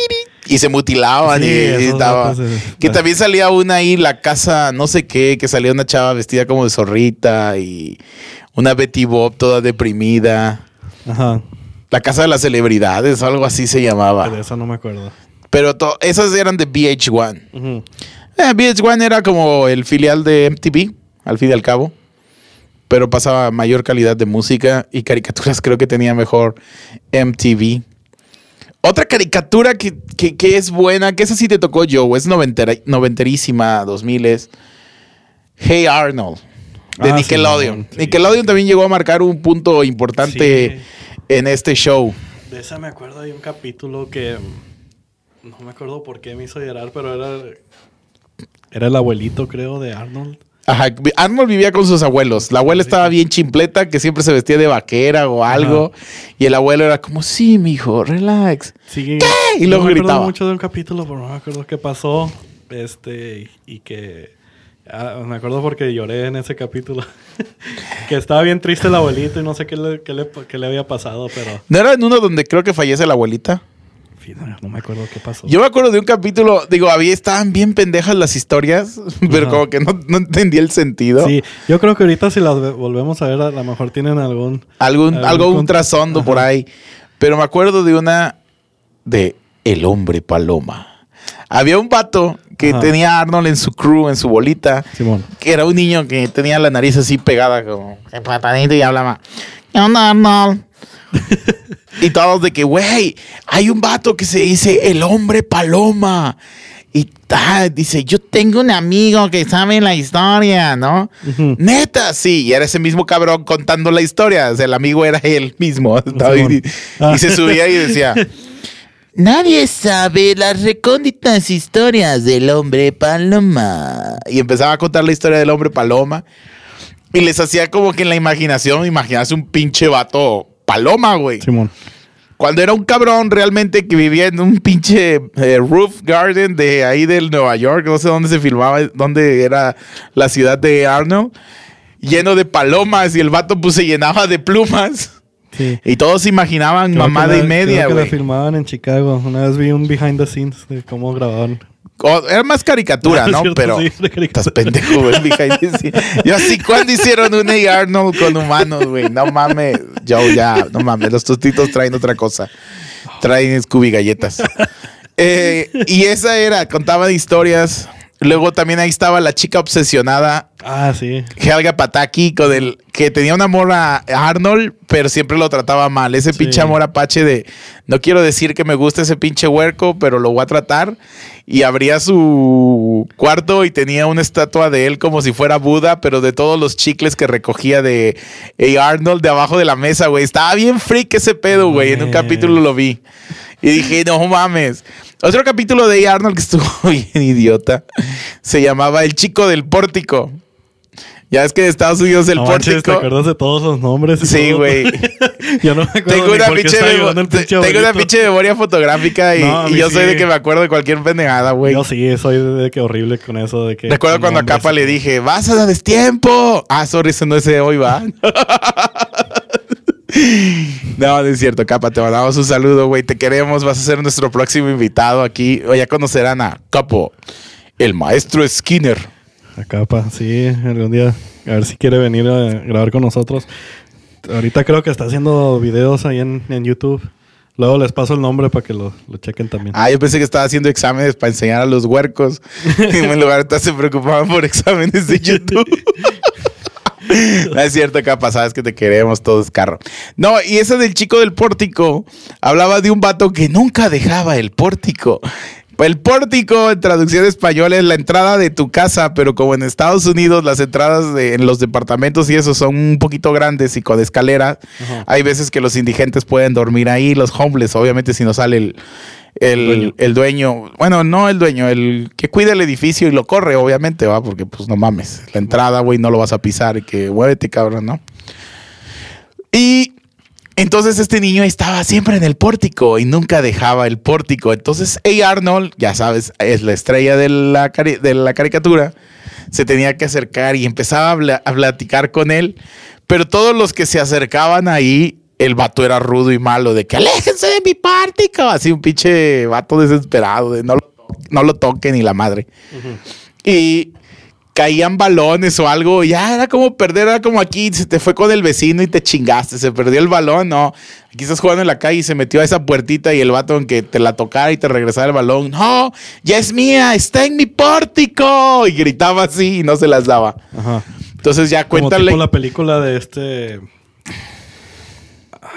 Y se mutilaban Sí, y, estaba. Que también salía una ahí, la casa, no sé qué, que salía una chava vestida como de zorrita y una Betty Bob toda deprimida. Ajá. La casa de las celebridades, algo así se De llamaba. eso no me acuerdo. Pero esas eran de VH1. Ujú. Eh, VH1 era como el filial de MTV, al fin y al cabo. Pero pasaba mayor calidad de música y caricaturas creo que tenía mejor MTV. Otra caricatura que, que- que es buena, que esa sí te tocó Joe, es noventera- noventerísima, 2000 es Hey Arnold, de Ah, Nickelodeon. Sí. Nickelodeon también llegó a marcar un punto importante Sí. en este show. De esa me acuerdo hay un capítulo que no me acuerdo por qué me hizo llorar, pero era era el abuelito, creo, de Arnold. Ajá, Arnold vivía con sus abuelos. La abuela estaba bien chimpleta, que siempre se vestía de vaquera o algo. Y el abuelo era como, sí, mijo, relax. Sí. Y luego no me gritaba. acuerdo mucho de un capítulo, pero no me acuerdo qué pasó. Este, y que. ah, me acuerdo porque lloré en ese capítulo. que estaba bien triste el abuelito y no sé qué le, qué le, qué le había pasado, pero. ¿No era en uno donde creo que fallece la abuelita? No, me acuerdo qué pasó. Yo me acuerdo de un capítulo, digo, había, estaban bien pendejas las historias, pero Ajá. como que no, no entendía el sentido. Sí, yo creo que ahorita si las ve- volvemos a ver, a lo mejor tienen algún. Algún, algún con- trasfondo por ahí. Pero me acuerdo de una de El Hombre Paloma. Había un vato que Ajá. tenía a Arnold en su crew, en su bolita. Simón. que era un niño que tenía la nariz así pegada, como patadito y hablaba. ¿Qué onda, Arnold? y todos de que, güey, hay un vato que se dice el hombre paloma. Y ta, dice, yo tengo un amigo que sabe la historia, ¿no? Neta, sí, y era ese mismo cabrón contando la historia. O sea, el amigo era él mismo. Y, Ah. y se subía y decía, Nadie sabe las recónditas historias del hombre paloma. Y empezaba a contar la historia del hombre paloma. Y les hacía como que en la imaginación, imaginarse un pinche vato paloma, güey. Simón. Cuando era un cabrón realmente que vivía en un pinche eh, roof garden de ahí del Nueva York, no sé dónde se filmaba, dónde era la ciudad de Arnold, lleno de palomas y el vato pues se llenaba de plumas. Sí. Y todos se imaginaban Creo mamada la- y media, creo que la güey. filmaban en Chicago. Una vez vi un behind the scenes de cómo grababan. Era más caricatura, Ah, es ¿no? cierto, Pero sí, de estás pendejo, güey. behind the scenes. Yo así, ¿cuándo hicieron un A. Arnold con humanos, güey? No mames. Yo ya, no mames. Los tostitos traen otra cosa. Traen Scooby galletas. Eh, y esa era, contaban historias. Luego también ahí estaba la chica obsesionada, Ah, sí. Helga Pataki, con el que tenía un amor a Arnold, pero siempre lo trataba mal. Ese Sí. pinche amor apache de no quiero decir que me gusta ese pinche huerco, pero lo voy a tratar. Y abría su cuarto y tenía una estatua de él como si fuera Buda, pero de todos los chicles que recogía de. Arnold de abajo de la mesa, güey. Estaba bien freak ese pedo, güey. En un capítulo lo vi. Y dije, no mames. Otro capítulo de. Arnold que estuvo bien idiota se llamaba El chico del pórtico. Ya es que en Estados Unidos el No manches, ¿Te pórtico. acuerdas de todos los nombres? Sí, güey. Yo no me acuerdo Tengo una, pinche tengo una pinche memoria fotográfica y, No, yo soy de que me acuerdo de cualquier pendejada, güey. Yo sí, soy de, de que horrible con eso. De que Recuerdo cuando a Capa le dije, vas a destiempo. Ah, sorry, ese no es de hoy, va. no, no es cierto, Capa, te mandamos un saludo, güey. Te queremos, vas a ser nuestro próximo invitado aquí. O ya conocerán a Capo, el maestro Skinner. Acá, pa, sí, algún día. A ver si quiere venir a grabar con nosotros. Ahorita creo que está haciendo videos ahí en, en YouTube. Luego les paso el nombre para que lo, lo chequen también. Ah, yo pensé que estaba haciendo exámenes para enseñar a los huercos. en lugar de se preocupaban por exámenes de YouTube. No es cierto, capa, sabes que te queremos, todo es carro. No, y ese del chico del pórtico hablaba de un vato que nunca dejaba el pórtico. El pórtico, en traducción española, es la entrada de tu casa, pero como en Estados Unidos las entradas de, en los departamentos y eso son un poquito grandes y con escalera, Ajá. hay veces que los indigentes pueden dormir ahí, los homeless, obviamente si no sale el, el, Dueño. el dueño, bueno, no el dueño, el que cuida el edificio y lo corre, obviamente, va, porque pues no mames, la entrada, güey, no lo vas a pisar y que muévete, cabrón, ¿no? Y entonces este niño estaba siempre en el pórtico y nunca dejaba el pórtico. Entonces A. Arnold, ya sabes, es la estrella de la, cari- de la caricatura, se tenía que acercar y empezaba a, a platicar con él. Pero todos los que se acercaban ahí, el vato era rudo y malo, de que aléjense de mi pórtico. Así un pinche vato desesperado, de no lo, no lo toquen ni la madre. Y caían balones o algo, ya era como perder, era como aquí, se te fue con el vecino y te chingaste, se perdió el balón, no. Aquí estás jugando en la calle y se metió a esa puertita y el vato en que te la tocara y te regresara el balón, no, ya es mía, está en mi pórtico. Y gritaba así y no se las daba. Ajá. Entonces ya Como cuéntale. tipo la película de este...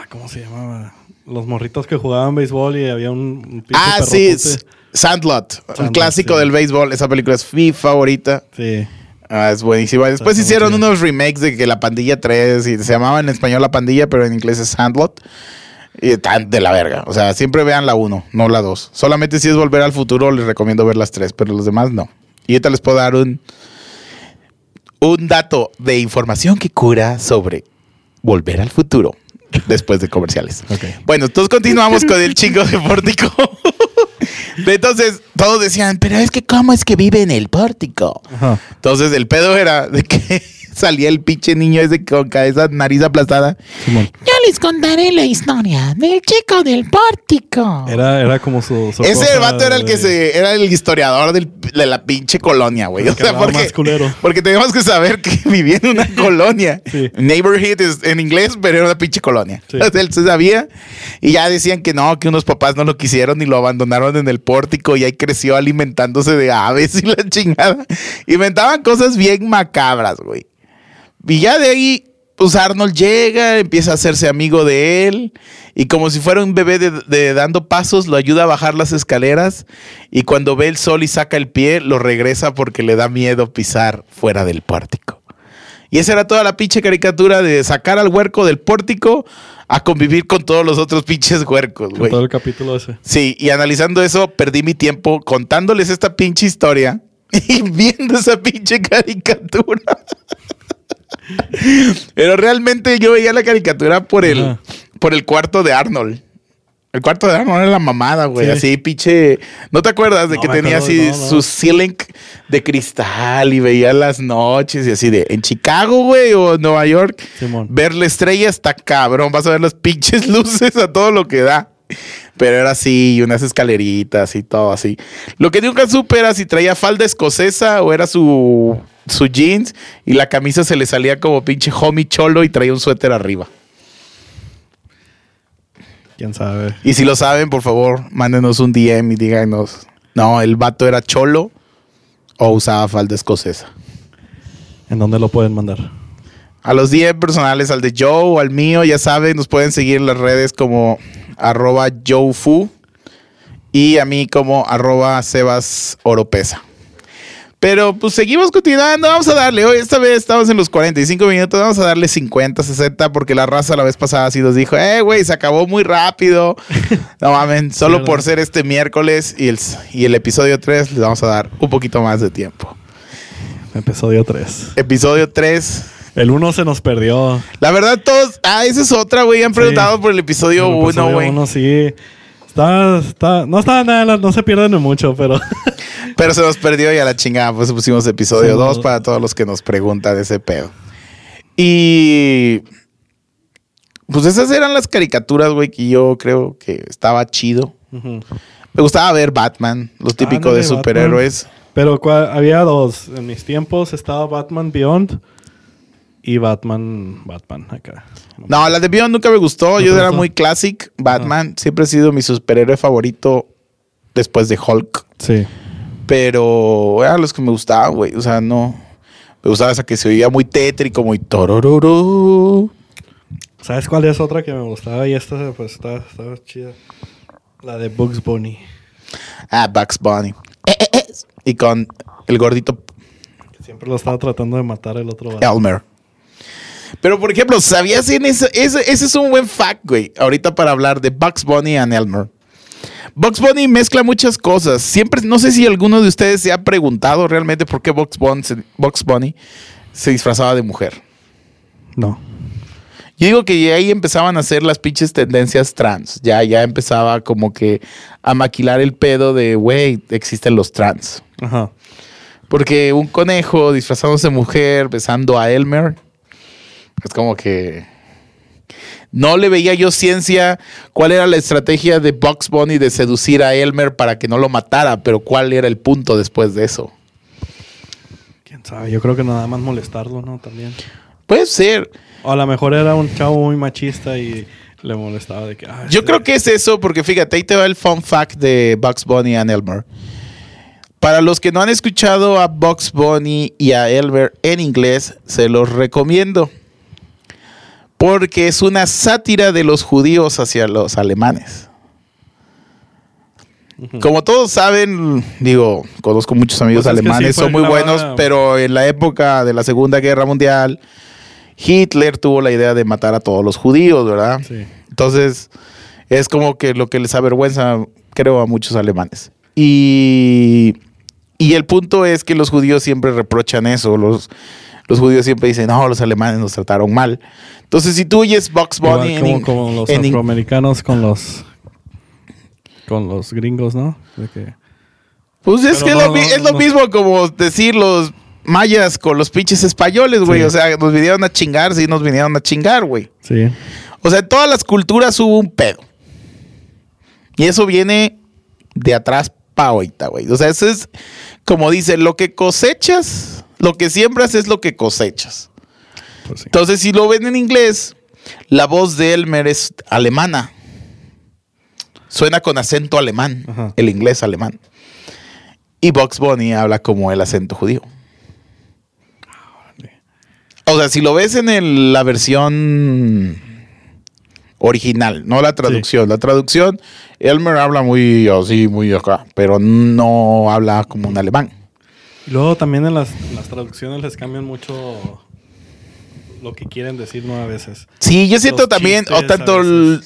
¿Cómo se llamaba? Los morritos que jugaban béisbol y había un, un Ah, sí, es Sandlot, un Sandlot, clásico sí. del béisbol. Esa película es mi favorita. Sí. Ah, es buenísima. Después Está hicieron unos remakes de que La Pandilla 3 y se llamaba en español La Pandilla, pero en inglés es Sandlot. Y tan de la verga. O sea, siempre vean la 1, no la 2. Solamente si es Volver al Futuro, les recomiendo ver las 3, pero los demás no. Y ahorita les puedo dar un, un dato de información que cura sobre Volver al Futuro después de comerciales. Bueno, entonces continuamos con el chingo de pórtico. Entonces, todos decían, pero es que ¿cómo es que vive en el pórtico? Ajá. Entonces, el pedo era de que salía el pinche niño ese con cabeza, nariz aplastada. Simón. Yo les contaré la historia del chico del pórtico. Era, era como su... su Ese vato era el que de- se, era el historiador del- de la pinche colonia, güey. O sea, porque, porque tenemos que saber que vivía en una colonia. Sí. Neighborhood es en inglés, pero era una pinche colonia. Sí. O sea, él se sabía y ya decían que no, que unos papás no lo quisieron y lo abandonaron en el pórtico y ahí creció alimentándose de aves y la chingada. Inventaban cosas bien macabras, güey. Y ya de ahí, pues Arnold llega, empieza a hacerse amigo de él. Y como si fuera un bebé de, de dando pasos, lo ayuda a bajar las escaleras. Y cuando ve el sol y saca el pie, lo regresa porque le da miedo pisar fuera del pórtico. Y esa era toda la pinche caricatura de sacar al huerco del pórtico a convivir con todos los otros pinches huercos, güey. todo el capítulo ese. Sí, y analizando eso, perdí mi tiempo contándoles esta pinche historia y viendo esa pinche caricatura. Pero realmente yo veía la caricatura por el, Ajá. por el cuarto de Arnold. El cuarto de Arnold era la mamada, güey. Sí. Así, pinche. ¿No te acuerdas de No que tenía acuerdo, así no, no. su ceiling de cristal y veía las noches y así de en Chicago, güey, o en Nueva York? Simón. Ver la estrella está cabrón. Vas a ver las pinches luces a todo lo que da. Pero era así, y unas escaleritas y todo así. Lo que nunca supe era si traía falda escocesa o era su, su jeans y la camisa se le salía como pinche homie cholo y traía un suéter arriba. ¿Quién sabe? Y si lo saben, por favor, mándenos un DM y díganos. No, el vato era cholo o usaba falda escocesa. ¿En dónde lo pueden mandar? A los DM personales, al de Joe o al mío, ya saben, nos pueden seguir en las redes como arroba JoeFu y a mí como arroba Sebas Oropesa. Pero pues seguimos continuando, vamos a darle, hoy esta vez estamos en los 45 minutos, vamos a darle 50, 60 porque la raza la vez pasada sí nos dijo, eh, güey, se acabó muy rápido. No mamen, solo por ser este miércoles y el, y el episodio 3 les vamos a dar un poquito más de tiempo. Episodio 3. Episodio 3, El 1 se nos perdió. La verdad, todos. Ah, esa es otra, güey. Han preguntado Sí. por el episodio El 1, episodio güey. uno, sí. Está, está, no está nada, no se pierden de mucho, pero Pero se nos perdió y a la chingada, pues pusimos episodio Sí, 2 no. para todos los que nos preguntan de ese pedo. Y. Pues esas eran las caricaturas, güey, que yo creo que estaba chido. Me gustaba ver Batman, lo típico de superhéroes. Pero había dos. En mis tiempos estaba Batman Beyond y Batman, Batman acá. No, la de Beyond nunca me gustó. ¿No Yo era gustó? muy classic. Batman siempre ha sido mi superhéroe favorito después de Hulk. Sí. Pero eran los que me gustaban, güey. O sea, no. Me gustaba esa que se oía muy tétrico, muy torororo. ¿Sabes cuál es otra que me gustaba? Y esta pues estaba, estaba chida. La de Bugs Bunny. Ah, Bugs Bunny. Eh, eh, eh. Y con el gordito Que siempre lo estaba tratando de matar el otro vato. Elmer. Pero, por ejemplo, ¿sabías en ese, ese, ese es un buen fact, güey? Ahorita para hablar de Bugs Bunny and Elmer. Bugs Bunny mezcla muchas cosas. Siempre, no sé si alguno de ustedes se ha preguntado realmente por qué Bugs Bunny, se- Bugs Bunny se disfrazaba de mujer. No. Yo digo que ahí empezaban a hacer las pinches tendencias trans. Ya, ya empezaba como que a maquilar el pedo de, güey, existen los trans. Ajá. Porque un conejo disfrazándose de mujer, besando a Elmer, es como que no le veía yo ciencia cuál era la estrategia de Bugs Bunny de seducir a Elmer para que no lo matara, pero cuál era el punto después de eso. ¿Quién sabe? Yo creo que nada más molestarlo, ¿no? También. Puede ser. O a lo mejor era un chavo muy machista y le molestaba de que... ah, Yo este- creo que es eso, porque fíjate, ahí te va el fun fact de Bugs Bunny and Elmer. Para los que no han escuchado a Bugs Bunny y a Elmer en inglés, se los recomiendo. Porque es una sátira de los judíos hacia los alemanes. Como todos saben, digo, conozco muchos amigos Pues alemanes, sí son muy buenos, pero en la época de la Segunda Guerra Mundial, Hitler tuvo la idea de matar a todos los judíos, ¿verdad? Sí. Entonces, es como que lo que les avergüenza, creo, a muchos alemanes. Y, y el punto es que los judíos siempre reprochan eso. Los, los judíos siempre dicen, no, los alemanes nos trataron mal. Entonces, si tú oyes Box Bunny en, como, como los en afroamericanos con los... Con los gringos, ¿no? Que... Pues es Pero que no, lo mi- no, es lo no. mismo como decir los mayas con los pinches españoles, güey. Sí. O sea, nos vinieron a chingar, sí, nos vinieron a chingar, güey. Sí. O sea, en todas las culturas hubo un pedo. Y eso viene de atrás para ahorita, güey. O sea, eso es como dice, lo que cosechas, lo que siembras es lo que cosechas. Pues sí. Entonces, si lo ven en inglés, la voz de Elmer es alemana. Suena con acento alemán, Ajá. el inglés alemán. Y Bugs Bunny habla como el acento judío. O sea, si lo ves en el- la versión original, no la traducción. La traducción, Elmer habla muy así, muy acá, pero no habla como un alemán. Y luego también en las, en las traducciones les cambian mucho lo que quieren decir, ¿no? A veces. Sí, yo siento Los también, o tanto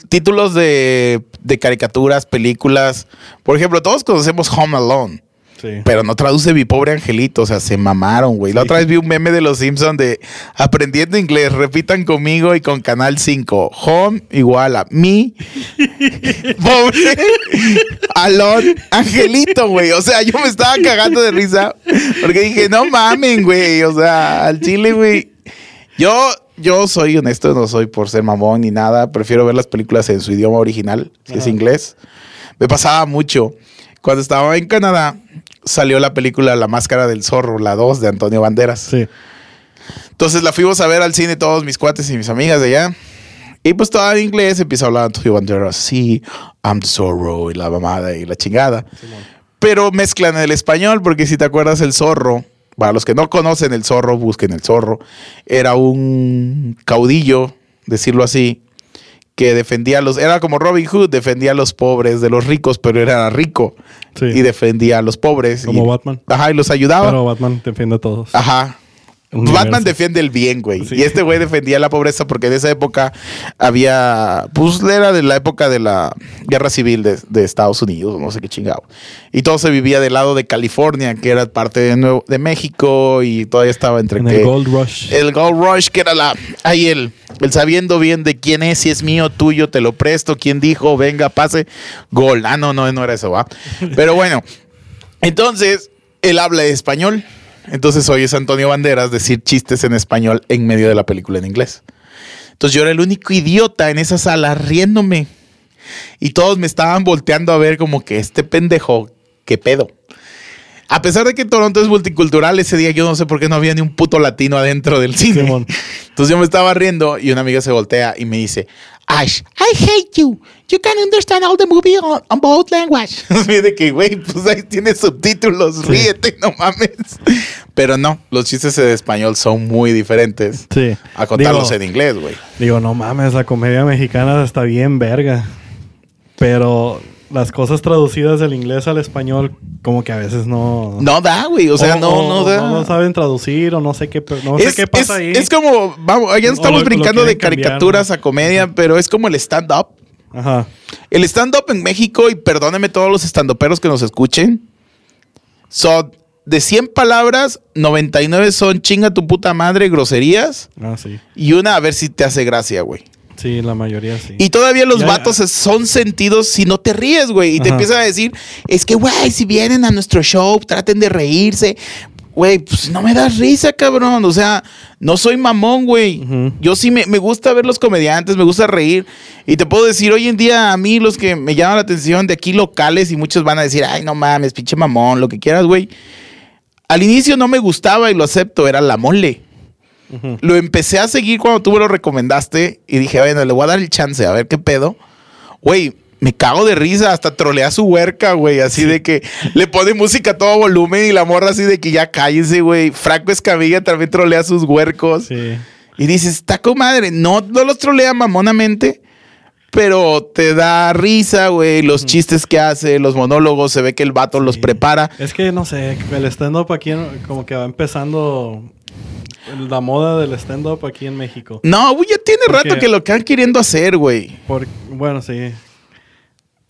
títulos de, de caricaturas, películas. Por ejemplo, todos conocemos Home Alone, Sí. pero no traduce mi pobre angelito, o sea, se mamaron, güey. La otra vez vi un meme de los Simpsons de aprendiendo inglés, repitan conmigo y con Canal 5. Home igual a mi pobre Alone angelito, güey. O sea, yo me estaba cagando de risa porque dije, no mamen, güey. O sea, al chile, güey. Yo, yo soy honesto, no soy por ser mamón ni nada. Prefiero ver las películas en su idioma original, si es inglés. Me pasaba mucho. Cuando estaba en Canadá, salió la película La Máscara del Zorro, la 2 de Antonio Banderas. Sí. Entonces la fuimos a ver al cine todos mis cuates y mis amigas de allá. Y pues todo en inglés empieza a hablar Antonio Banderas. Sí, I'm the Zorro y la mamada y la chingada. Pero mezclan el español porque si te acuerdas el zorro, para los que no conocen el zorro, busquen el zorro. Era un caudillo, decirlo así, que defendía a los... Era como Robin Hood, defendía a los pobres de los ricos, pero era rico. Sí. Y defendía a los pobres. Como y- Batman. Ajá, y los ayudaba. Pero Batman defiende a todos. Ajá. Batman defiende el bien, güey. Sí. Y este güey defendía la pobreza porque en esa época había. Pues era de la época de la guerra civil de, de Estados Unidos, no sé qué chingado. Y todo se vivía del lado de California, que era parte de, Nuevo- de México, y todavía estaba entre En que- el Gold Rush. el Gold Rush, que era la. Ahí el, el sabiendo bien de quién es, si es mío, tuyo, te lo presto, quién dijo, venga, pase, gol. Ah, no, no, no era eso, va. Pero bueno, entonces él habla español. Entonces oyes a Antonio Banderas decir chistes en español en medio de la película en inglés. Entonces yo era el único idiota en esa sala riéndome. Y todos me estaban volteando a ver como que este pendejo, ¿qué pedo? A pesar de que Toronto es multicultural, ese día yo no sé por qué no había ni un puto latino adentro del cine. Entonces yo me estaba riendo y una amiga se voltea y me dice, Ash, I hate you. You can understand all the movie on, on both language. De que, güey, pues ahí tiene subtítulos, ríete, no mames. Pero no, los chistes en español son muy diferentes Sí. a contarlos Digo- en inglés, güey. Digo, no mames, la comedia mexicana está bien verga. Pero las cosas traducidas del inglés al español, como que a veces no. No da, güey, o sea, O- no, o- no da. No saben traducir o no sé qué, no sé es, qué pasa es- ahí. es como, vamos, ya estamos lo- lo brincando de cambiar, caricaturas ¿no? a comedia, pero es como el stand-up. Ajá. El stand-up en México, y perdónenme todos los estandoperos que nos escuchen, son de 100 palabras, 99 son chinga tu puta madre, groserías, Ah, sí. y una a ver si te hace gracia, güey. Sí, la mayoría sí. Y todavía los Ya, vatos ya. son sentidos si no te ríes, güey. Y te empiezan a decir, es que, güey, si vienen a nuestro show, traten de reírse. Güey, pues no me das risa, cabrón. O sea, no soy mamón, güey. Yo sí me, me gusta ver los comediantes, me gusta reír. Y te puedo decir, hoy en día a mí los que me llaman la atención de aquí locales y muchos van a decir, ay, no mames, pinche mamón, lo que quieras, güey. Al inicio no me gustaba y lo acepto, era la mole. Lo empecé a seguir cuando tú me lo recomendaste y dije, bueno, le voy a dar el chance, a ver qué pedo. Güey, me cago de risa, hasta trolea su huerca, güey, así de que le pone música a todo volumen y la morra así de que ya cállese, güey. Franco Escamilla también trolea sus huercos. Sí. Y dices, está con madre, no, no los trolea mamonamente, pero te da risa, güey, los chistes que hace, los monólogos, se ve que el vato los prepara. Es que no sé, el stand-up aquí como que va empezando la moda del stand-up aquí en México. No, güey, ya tiene Porque- rato que lo están queriendo hacer, güey. Por, bueno, sí.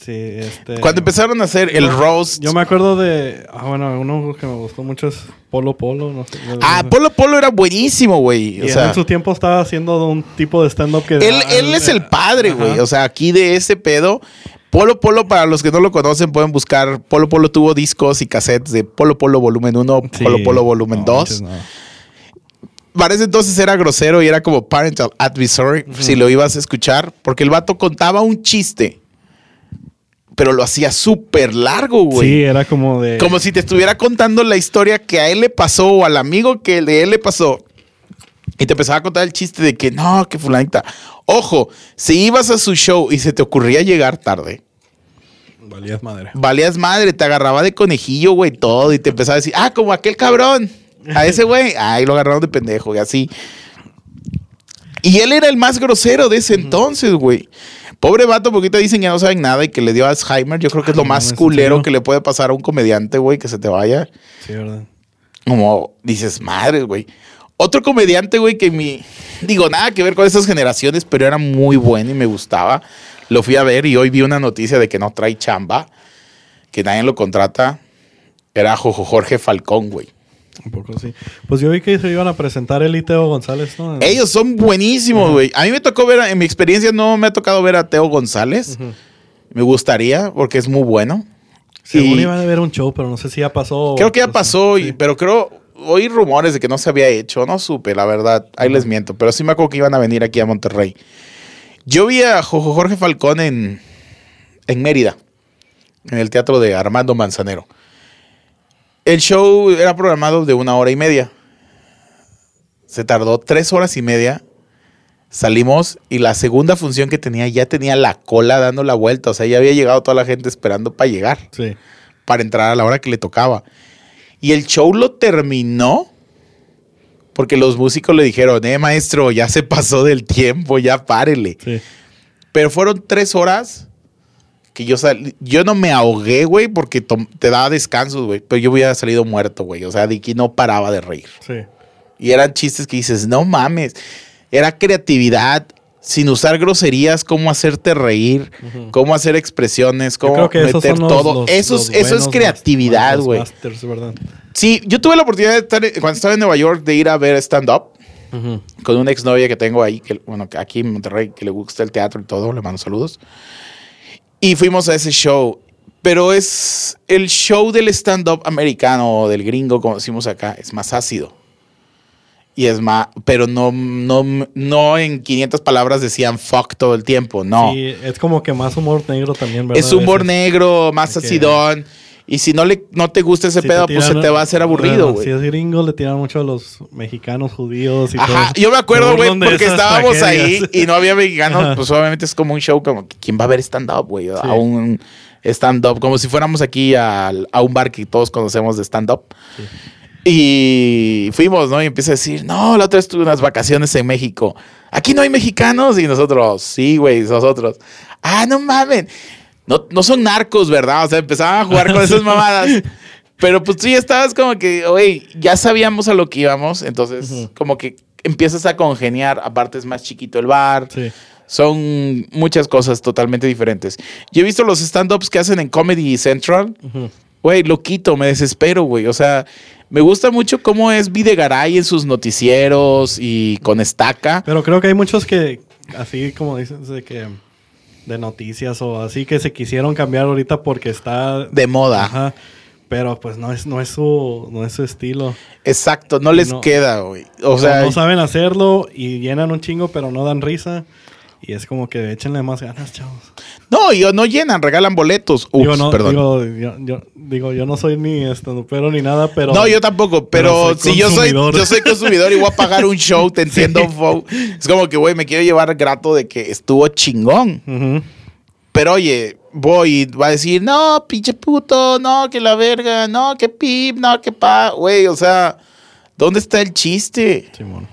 Sí, este. Cuando empezaron a hacer el roast. Yo me acuerdo de. Ah, bueno, uno que me gustó mucho es Polo Polo, no sé. Ah, Polo Polo era buenísimo, güey. O sea, en su tiempo estaba haciendo un tipo de stand-up que. él, él es el padre, güey. O sea, aquí de ese pedo. Polo Polo, para los que no lo conocen, pueden buscar. Polo Polo tuvo discos y cassettes de Polo Polo volumen 1, Sí. Polo Polo volumen No, 2. manches, no. Para ese entonces era grosero y era como parental advisory si lo ibas a escuchar, porque el vato contaba un chiste, pero lo hacía súper largo, güey. Sí, era como de. Como si te estuviera contando la historia que a él le pasó o al amigo que de él le pasó. Y te empezaba a contar el chiste de que no, que fulanita. Ojo, si ibas a su show y se te ocurría llegar tarde, Valías madre. valías madre, te agarraba de conejillo, güey, todo. Y te empezaba a decir, ah, como aquel cabrón. A ese güey, ay, lo agarraron de pendejo y así. Y él era el más grosero de ese entonces, güey. Pobre vato, porque ahorita dicen que no saben nada y que le dio Alzheimer. Yo creo que es lo Ay, más mames, ¿en culero que le puede pasar a un comediante, güey, que se te vaya. Sí, ¿verdad? Como dices, madre, güey. Otro comediante, güey, que mi. Digo, nada que ver con esas generaciones, pero era muy bueno y me gustaba. Lo fui a ver y hoy vi una noticia de que no trae chamba, que nadie lo contrata. Era Jojo Jorge Falcón, güey. Un poco sí. Pues yo vi que se iban a presentar el y Teo González, ¿no? Ellos son buenísimos, güey. A mí me tocó ver, en mi experiencia no me ha tocado ver a Teo González. Me gustaría, porque es muy bueno. Según Y- iban a ver un show, pero no sé si ya pasó. Creo que ya pues, pasó, y- pero creo, oí rumores de que no se había hecho, no supe, la verdad, ahí les miento, pero sí me acuerdo que iban a venir aquí a Monterrey. Yo vi a Jorge Falcón en, en Mérida, en el teatro de Armando Manzanero. El show era programado de una hora y media. Se tardó tres horas y media. Salimos y la segunda función que tenía ya tenía la cola dando la vuelta. O sea, ya había llegado toda la gente esperando para llegar Sí. para entrar a la hora que le tocaba. Y el show lo terminó porque los músicos le dijeron, eh, maestro, ya se pasó del tiempo, ya párele. Sí. Pero fueron tres horas que yo salí. Yo no me ahogué, güey, porque te daba descansos, güey. Pero yo hubiera salido muerto, güey. O sea, Dicky no paraba de reír. Sí. Y eran chistes que dices, no mames. Era creatividad, sin usar groserías, cómo hacerte reír, cómo hacer expresiones, cómo meter todo. eso, eso es creatividad, güey. Sí, yo tuve la oportunidad de estar, cuando estaba en Nueva York, de ir a ver stand-up Ujú. con una exnovia que tengo ahí, que, bueno, aquí en Monterrey, que le gusta el teatro y todo, le mando saludos. Y fuimos a ese show. Pero es el show del stand-up americano o del gringo, como decimos acá, es más ácido. Y es más, pero no, no, no en 500 palabras decían fuck todo el tiempo, no. Sí, es como que más humor negro también, ¿verdad? es humor A negro, más Ok. acidón. Y si no le no te gusta ese Si pedo, pues se te va a hacer aburrido, bueno, güey. Si es gringo, le tiran mucho a los mexicanos, judíos y todo. Ajá, eso. yo me acuerdo, güey, porque estábamos tragedias. ahí y no había mexicanos, Ajá. pues obviamente es como un show, como quién va a ver stand-up, güey, a Sí. un stand-up, como si fuéramos aquí al- a, un bar que todos conocemos de stand-up. Y fuimos, ¿no? Y empieza a decir, no, la otra vez tuve unas vacaciones en México. Aquí no hay mexicanos. Y nosotros, sí, güey, nosotros. Ah, no mamen. No, no son narcos, ¿verdad? O sea, empezaban a jugar con esas mamadas. Pero pues tú ya estabas como que, güey, ya sabíamos a lo que íbamos. Entonces, como que empiezas a congeniar. Aparte es más chiquito el bar. Sí. Son muchas cosas totalmente diferentes. Yo he visto los stand-ups que hacen en Comedy Central. Güey, lo quito, me desespero, güey. O sea, me gusta mucho cómo es Videgaray en sus noticieros y con estaca. Pero creo que hay muchos que, así como dices, de que de noticias o así que se quisieron cambiar ahorita porque está De moda. Ajá. Pero pues no es, no es su, no es su estilo. Exacto, no les No. queda, güey. O O sea, no saben hacerlo y llenan un chingo, pero no dan risa. Y es como que échenle más ganas, chavos. No, y no llenan, regalan boletos. Ups, no, perdón. Digo, yo, yo- digo, yo no soy ni estandupero ni nada, pero. no, yo tampoco, pero, si yo soy, yo soy consumidor y voy a pagar un show, te entiendo, Fo. Es como que, güey, me quiero llevar grato de que estuvo chingón. Pero oye, voy y va a decir, no, pinche puto, no, que la verga, no, que pip, no, que pa, güey, o sea, ¿dónde está el chiste? Simón.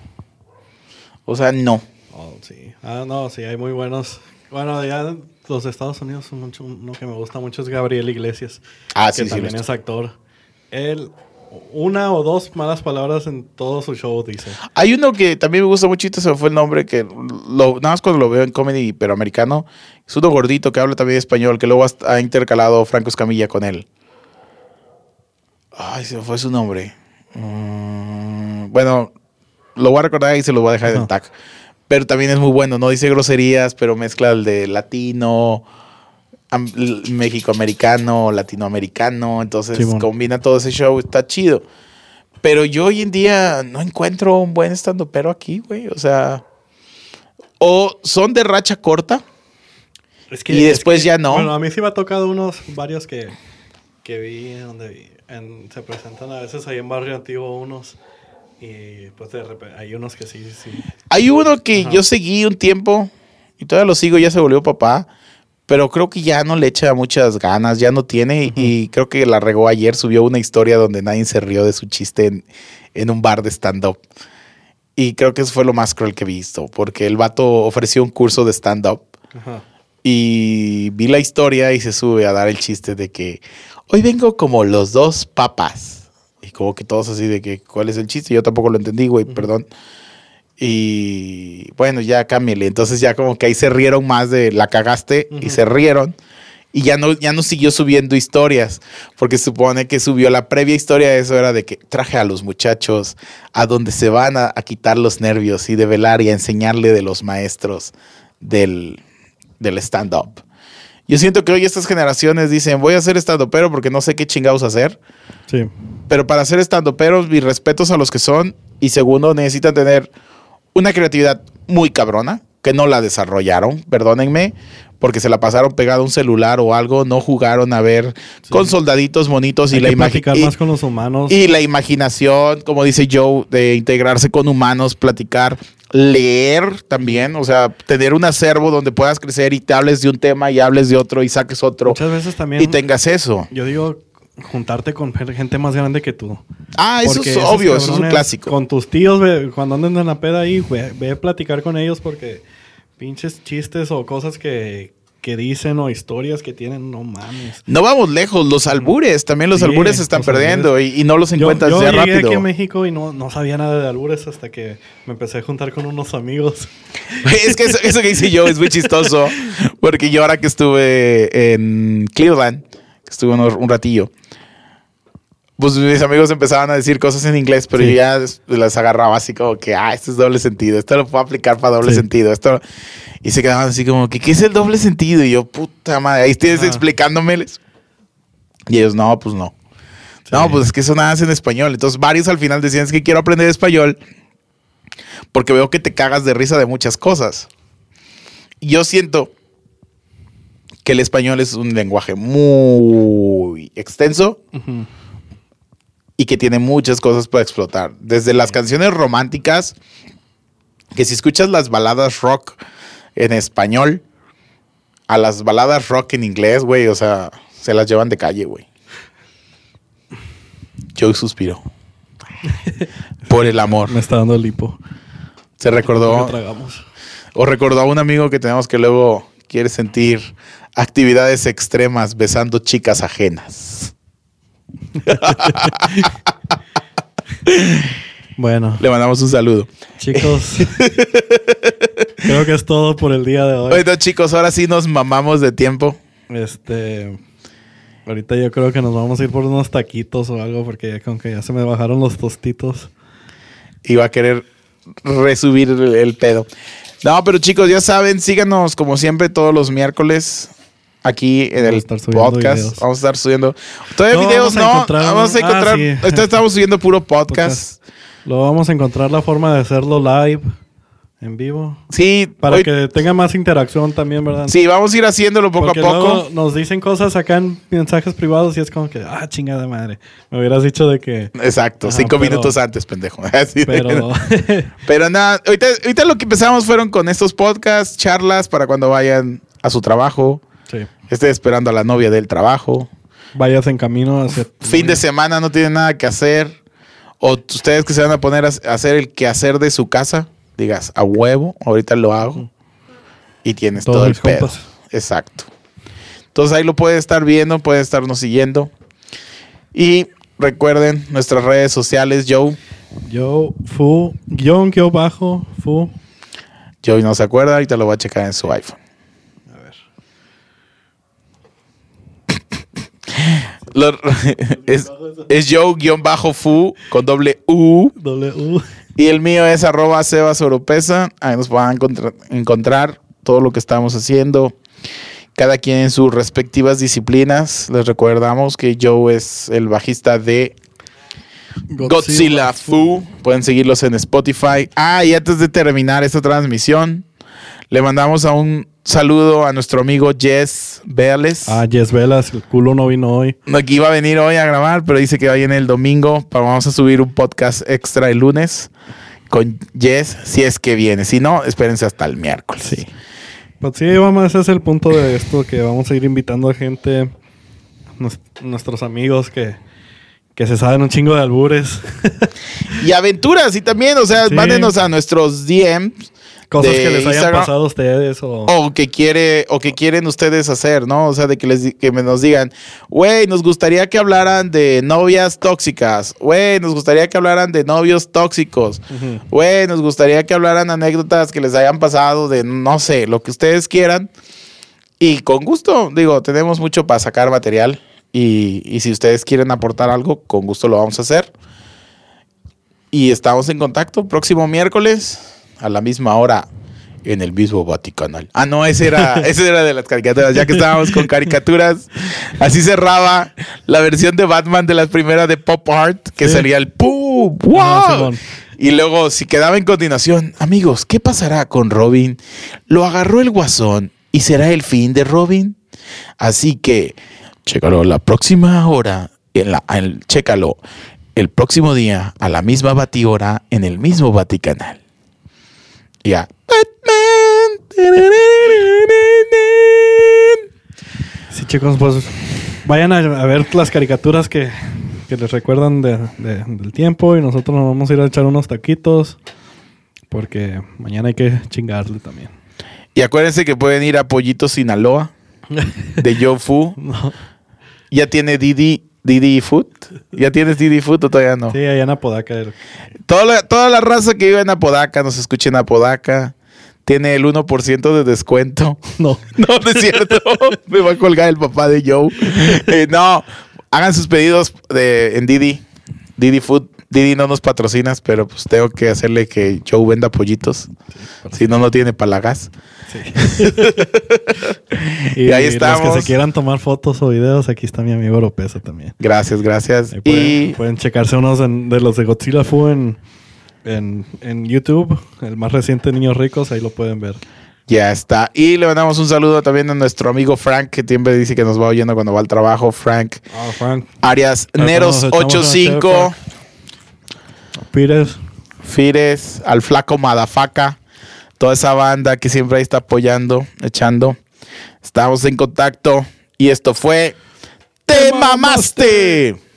O sea, no. Oh, sí. Ah, no, sí, hay muy buenos. Bueno, ya los Estados Unidos, mucho, uno que me gusta mucho es Gabriel Iglesias. Ah, que sí, también es actor. Él, una o dos malas palabras en todo su show, dice. Hay uno que también me gusta muchito, se me fue el nombre, que lo, nada más cuando lo veo en comedy pero americano, es uno gordito que habla también español, que luego ha intercalado Franco Escamilla con él. Ay, se me fue su nombre. Mm, bueno, lo voy a recordar y se lo voy a dejar en el Ajá. tag. Pero también es muy bueno, no dice groserías, pero mezcla el de latino, México-americano, latinoamericano, entonces Simón. combina todo ese show, está chido. Pero yo hoy en día no encuentro un buen estando pero aquí, güey. O sea, o son de racha corta. Es Y después ya no. Bueno, a mí sí me ha tocado unos, varios que, que vi donde en- se presentan a veces ahí en Barrio Antiguo unos. Y pues de repente hay unos que sí, sí. Hay uno que Ajá. yo seguí un tiempo y todavía lo sigo, ya se volvió papá. Pero creo que ya no le echa muchas ganas, ya no tiene. Y creo que la regó ayer, subió una historia donde nadie se rió de su chiste en, en un bar de stand-up. Y creo que eso fue lo más cruel que he visto, porque el vato ofreció un curso de stand-up. Ajá. Y vi la historia y se sube a dar el chiste de que hoy vengo como los dos papas. Y como que todos así de que, ¿cuál es el chiste? Yo tampoco lo entendí, güey, perdón. Y bueno, ya cámbiale. Entonces ya como que ahí se rieron más de la cagaste y se rieron. Y ya no, ya no siguió subiendo historias, porque supone que subió la previa historia, eso era de que traje a los muchachos a donde se van a, a quitar los nervios y de velar y a enseñarle de los maestros del, del stand-up. Yo siento que hoy estas generaciones dicen, voy a hacer stand-upero porque no sé qué chingados hacer, Sí. pero para ser stand-uperos, mis respetos a los que son, y segundo, necesitan tener una creatividad muy cabrona, que no la desarrollaron, perdónenme, porque se la pasaron pegada a un celular o algo, no jugaron a ver con soldaditos bonitos y la imaginación. más con los humanos. Y la imaginación, como dice Joe, de integrarse con humanos, platicar, leer también, o sea, tener un acervo donde puedas crecer y te hables de un tema y hables de otro y saques otro Muchas veces también. y tengas eso. Yo digo juntarte con gente más grande que tú. Ah, eso Porque es obvio, eso es un clásico. Con tus tíos, ve- cuando anden en la peda ahí, ve, ve a platicar con ellos porque pinches chistes o cosas que, que dicen o historias que tienen, no mames. No vamos lejos, los albures, también los Sí, albures se están perdiendo y, y no los Yo, encuentras yo ya llegué rápido. aquí a México y no, no sabía nada de albures hasta que me empecé a juntar con unos amigos. Es que eso, eso que hice yo es muy chistoso, porque yo ahora que estuve en Cleveland, que estuve un ratillo, pues mis amigos empezaban a decir cosas en inglés, pero Sí. yo ya las agarraba así como que, ah, esto es doble sentido, esto lo puedo aplicar para doble Sí. sentido, esto... Y se quedaban así como que, ¿qué es el doble sentido? Y yo, puta madre, ahí tienes Ajá. explicándomeles. Y ellos, no, pues no. No, Sí. pues es que eso nada es en español. Entonces varios al final decían, es que quiero aprender español, porque veo que te cagas de risa de muchas cosas. Y yo siento que el español es un lenguaje muy extenso y que tiene muchas cosas para explotar. Desde las canciones románticas, que si escuchas las baladas rock en español, a las baladas rock en inglés, güey, o sea, se las llevan de calle, güey. Yo suspiro. Por el amor. Me está dando el hipo. Se recordó. Tragamos. O recordó a un amigo que tenemos que luego quiere sentir actividades extremas besando chicas ajenas. Bueno, Le mandamos un saludo. chicos. creo que es todo por el día de hoy. Bueno, chicos, ahora sí nos mamamos de tiempo. Este. Ahorita yo creo que nos vamos a ir por unos taquitos o algo porque ya como que ya se me bajaron los tostitos. va a querer resubir el, el pedo. No, pero chicos, ya saben, síganos como siempre todos los miércoles aquí en Vamos el podcast. videos. Vamos a estar subiendo. Todavía No, videos vamos a no. encontrar- vamos a ah, encontrar. sí. ahorita estamos subiendo puro podcast. Lo vamos a encontrar la forma de hacerlo live, en vivo. Sí, Para hoy- que tenga más interacción también, ¿verdad? sí, vamos a ir haciéndolo poco Porque a poco. luego nos dicen cosas acá en mensajes privados y es como que, ah, chingada madre. Me hubieras dicho de que. Exacto, Ajá, cinco pero- minutos antes, pendejo. Así de- Pero. Pero nada, ahorita, ahorita lo que empezamos fueron con estos podcasts, charlas para cuando vayan a su trabajo, sí. estén esperando a la novia del trabajo. Vayas en camino hacia. fin de semana no tienen nada que hacer, o ustedes que se van a poner a hacer el quehacer de su casa, digas, a huevo, ahorita lo hago, y tienes Todos todo el pedo. compas. Exacto. Entonces ahí lo pueden estar viendo, pueden estarnos siguiendo. Y recuerden nuestras redes sociales, Joe. Yo, fu, guion, guion bajo, fu. Joe no se acuerda, ahorita lo va a checar en su iPhone. A ver. Lo- es, es Joe-Fu con doble U. Y el mío es arroba Sebas Oropesa. Ahí nos van a encontrar, encontrar todo lo que estamos haciendo. Cada quien en sus respectivas disciplinas. Les recordamos que Joe es el bajista de Godzilla, Fu. Pueden seguirlos en Spotify. Ah, y antes de terminar esta transmisión, le mandamos a un saludo a nuestro amigo Jess Vélez. Ah, Jess Velas, el culo no vino hoy. No, que iba a venir hoy a grabar, pero dice que va a venir el domingo. Pa- Vamos a subir un podcast extra el lunes con Jess, si es que viene. Si no, espérense hasta el miércoles. Sí. Pues sí, vamos, ese es el punto de esto, que vamos a ir invitando a gente, nos- nuestros amigos que, que se saben un chingo de albures. Y aventuras, y también, o sea, Sí. mándenos a nuestros DMs. Cosas que les hayan Instagram, pasado a ustedes o... O que quiere, o que quieren ustedes hacer, ¿no? O sea, de que les que nos digan, güey, nos gustaría que hablaran de novias tóxicas, güey, nos gustaría que hablaran de novios tóxicos, güey, nos gustaría que hablaran anécdotas que les hayan pasado de, no sé, lo que ustedes quieran. Y con gusto, digo, tenemos mucho para sacar material. Y, y si ustedes quieren aportar algo, con gusto lo vamos a hacer. Y estamos en contacto próximo miércoles a la misma hora en el mismo Vaticanal. Ah, no, ese era, ese era de las caricaturas. Ya que estábamos con caricaturas, así cerraba la versión de Batman de las primeras de Pop Art, que Sí. sería el ¡Pum! ¡Wow! Ajá, Simón. y luego, si quedaba en continuación, amigos, ¿qué pasará con Robin? Lo agarró el guasón y será el fin de Robin. Así que, chécalo la próxima hora, en la, el- chécalo el próximo día a la misma batihora en el mismo Vaticanal. Batman. Sí, chicos, pues vayan a, a ver las caricaturas que, que les recuerdan de- de- del tiempo y nosotros nos vamos a ir a echar unos taquitos porque mañana hay que chingarle también. Y acuérdense que pueden ir a Pollito Sinaloa de Joe Fu. No. ¿Ya tiene Didi, Didi Food? ¿Ya tienes Didi Food o todavía no? Sí, allá en Apodaca. Toda, la, toda la raza que vive en Apodaca, nos escucha en Apodaca, tiene el 1% de descuento. No. No, no es cierto. Me va a colgar el papá de Joe. Eh, no, hagan sus pedidos de, en Didi. Didi Food. Didi no nos patrocinas, pero pues tengo que hacerle que Joe venda pollitos. Si no, no tiene palagas. Sí. y, ahí estamos. Los que se quieran tomar fotos o videos, aquí está mi amigo Oropesa también. Gracias, gracias. Pueden, y pueden checarse unos de los de Godzilla Fu en, en, en YouTube, el más reciente Niños Ricos, ahí lo pueden ver. Ya está. Y le mandamos un saludo también a nuestro amigo Frank, que siempre dice que nos va oyendo cuando va al trabajo. Frank. Oh, Frank. Arias Neros85. Fires. Fires, al flaco Madafaca, toda esa banda que siempre ahí está apoyando, echando. Estamos en contacto y esto fue Te, Te mamaste.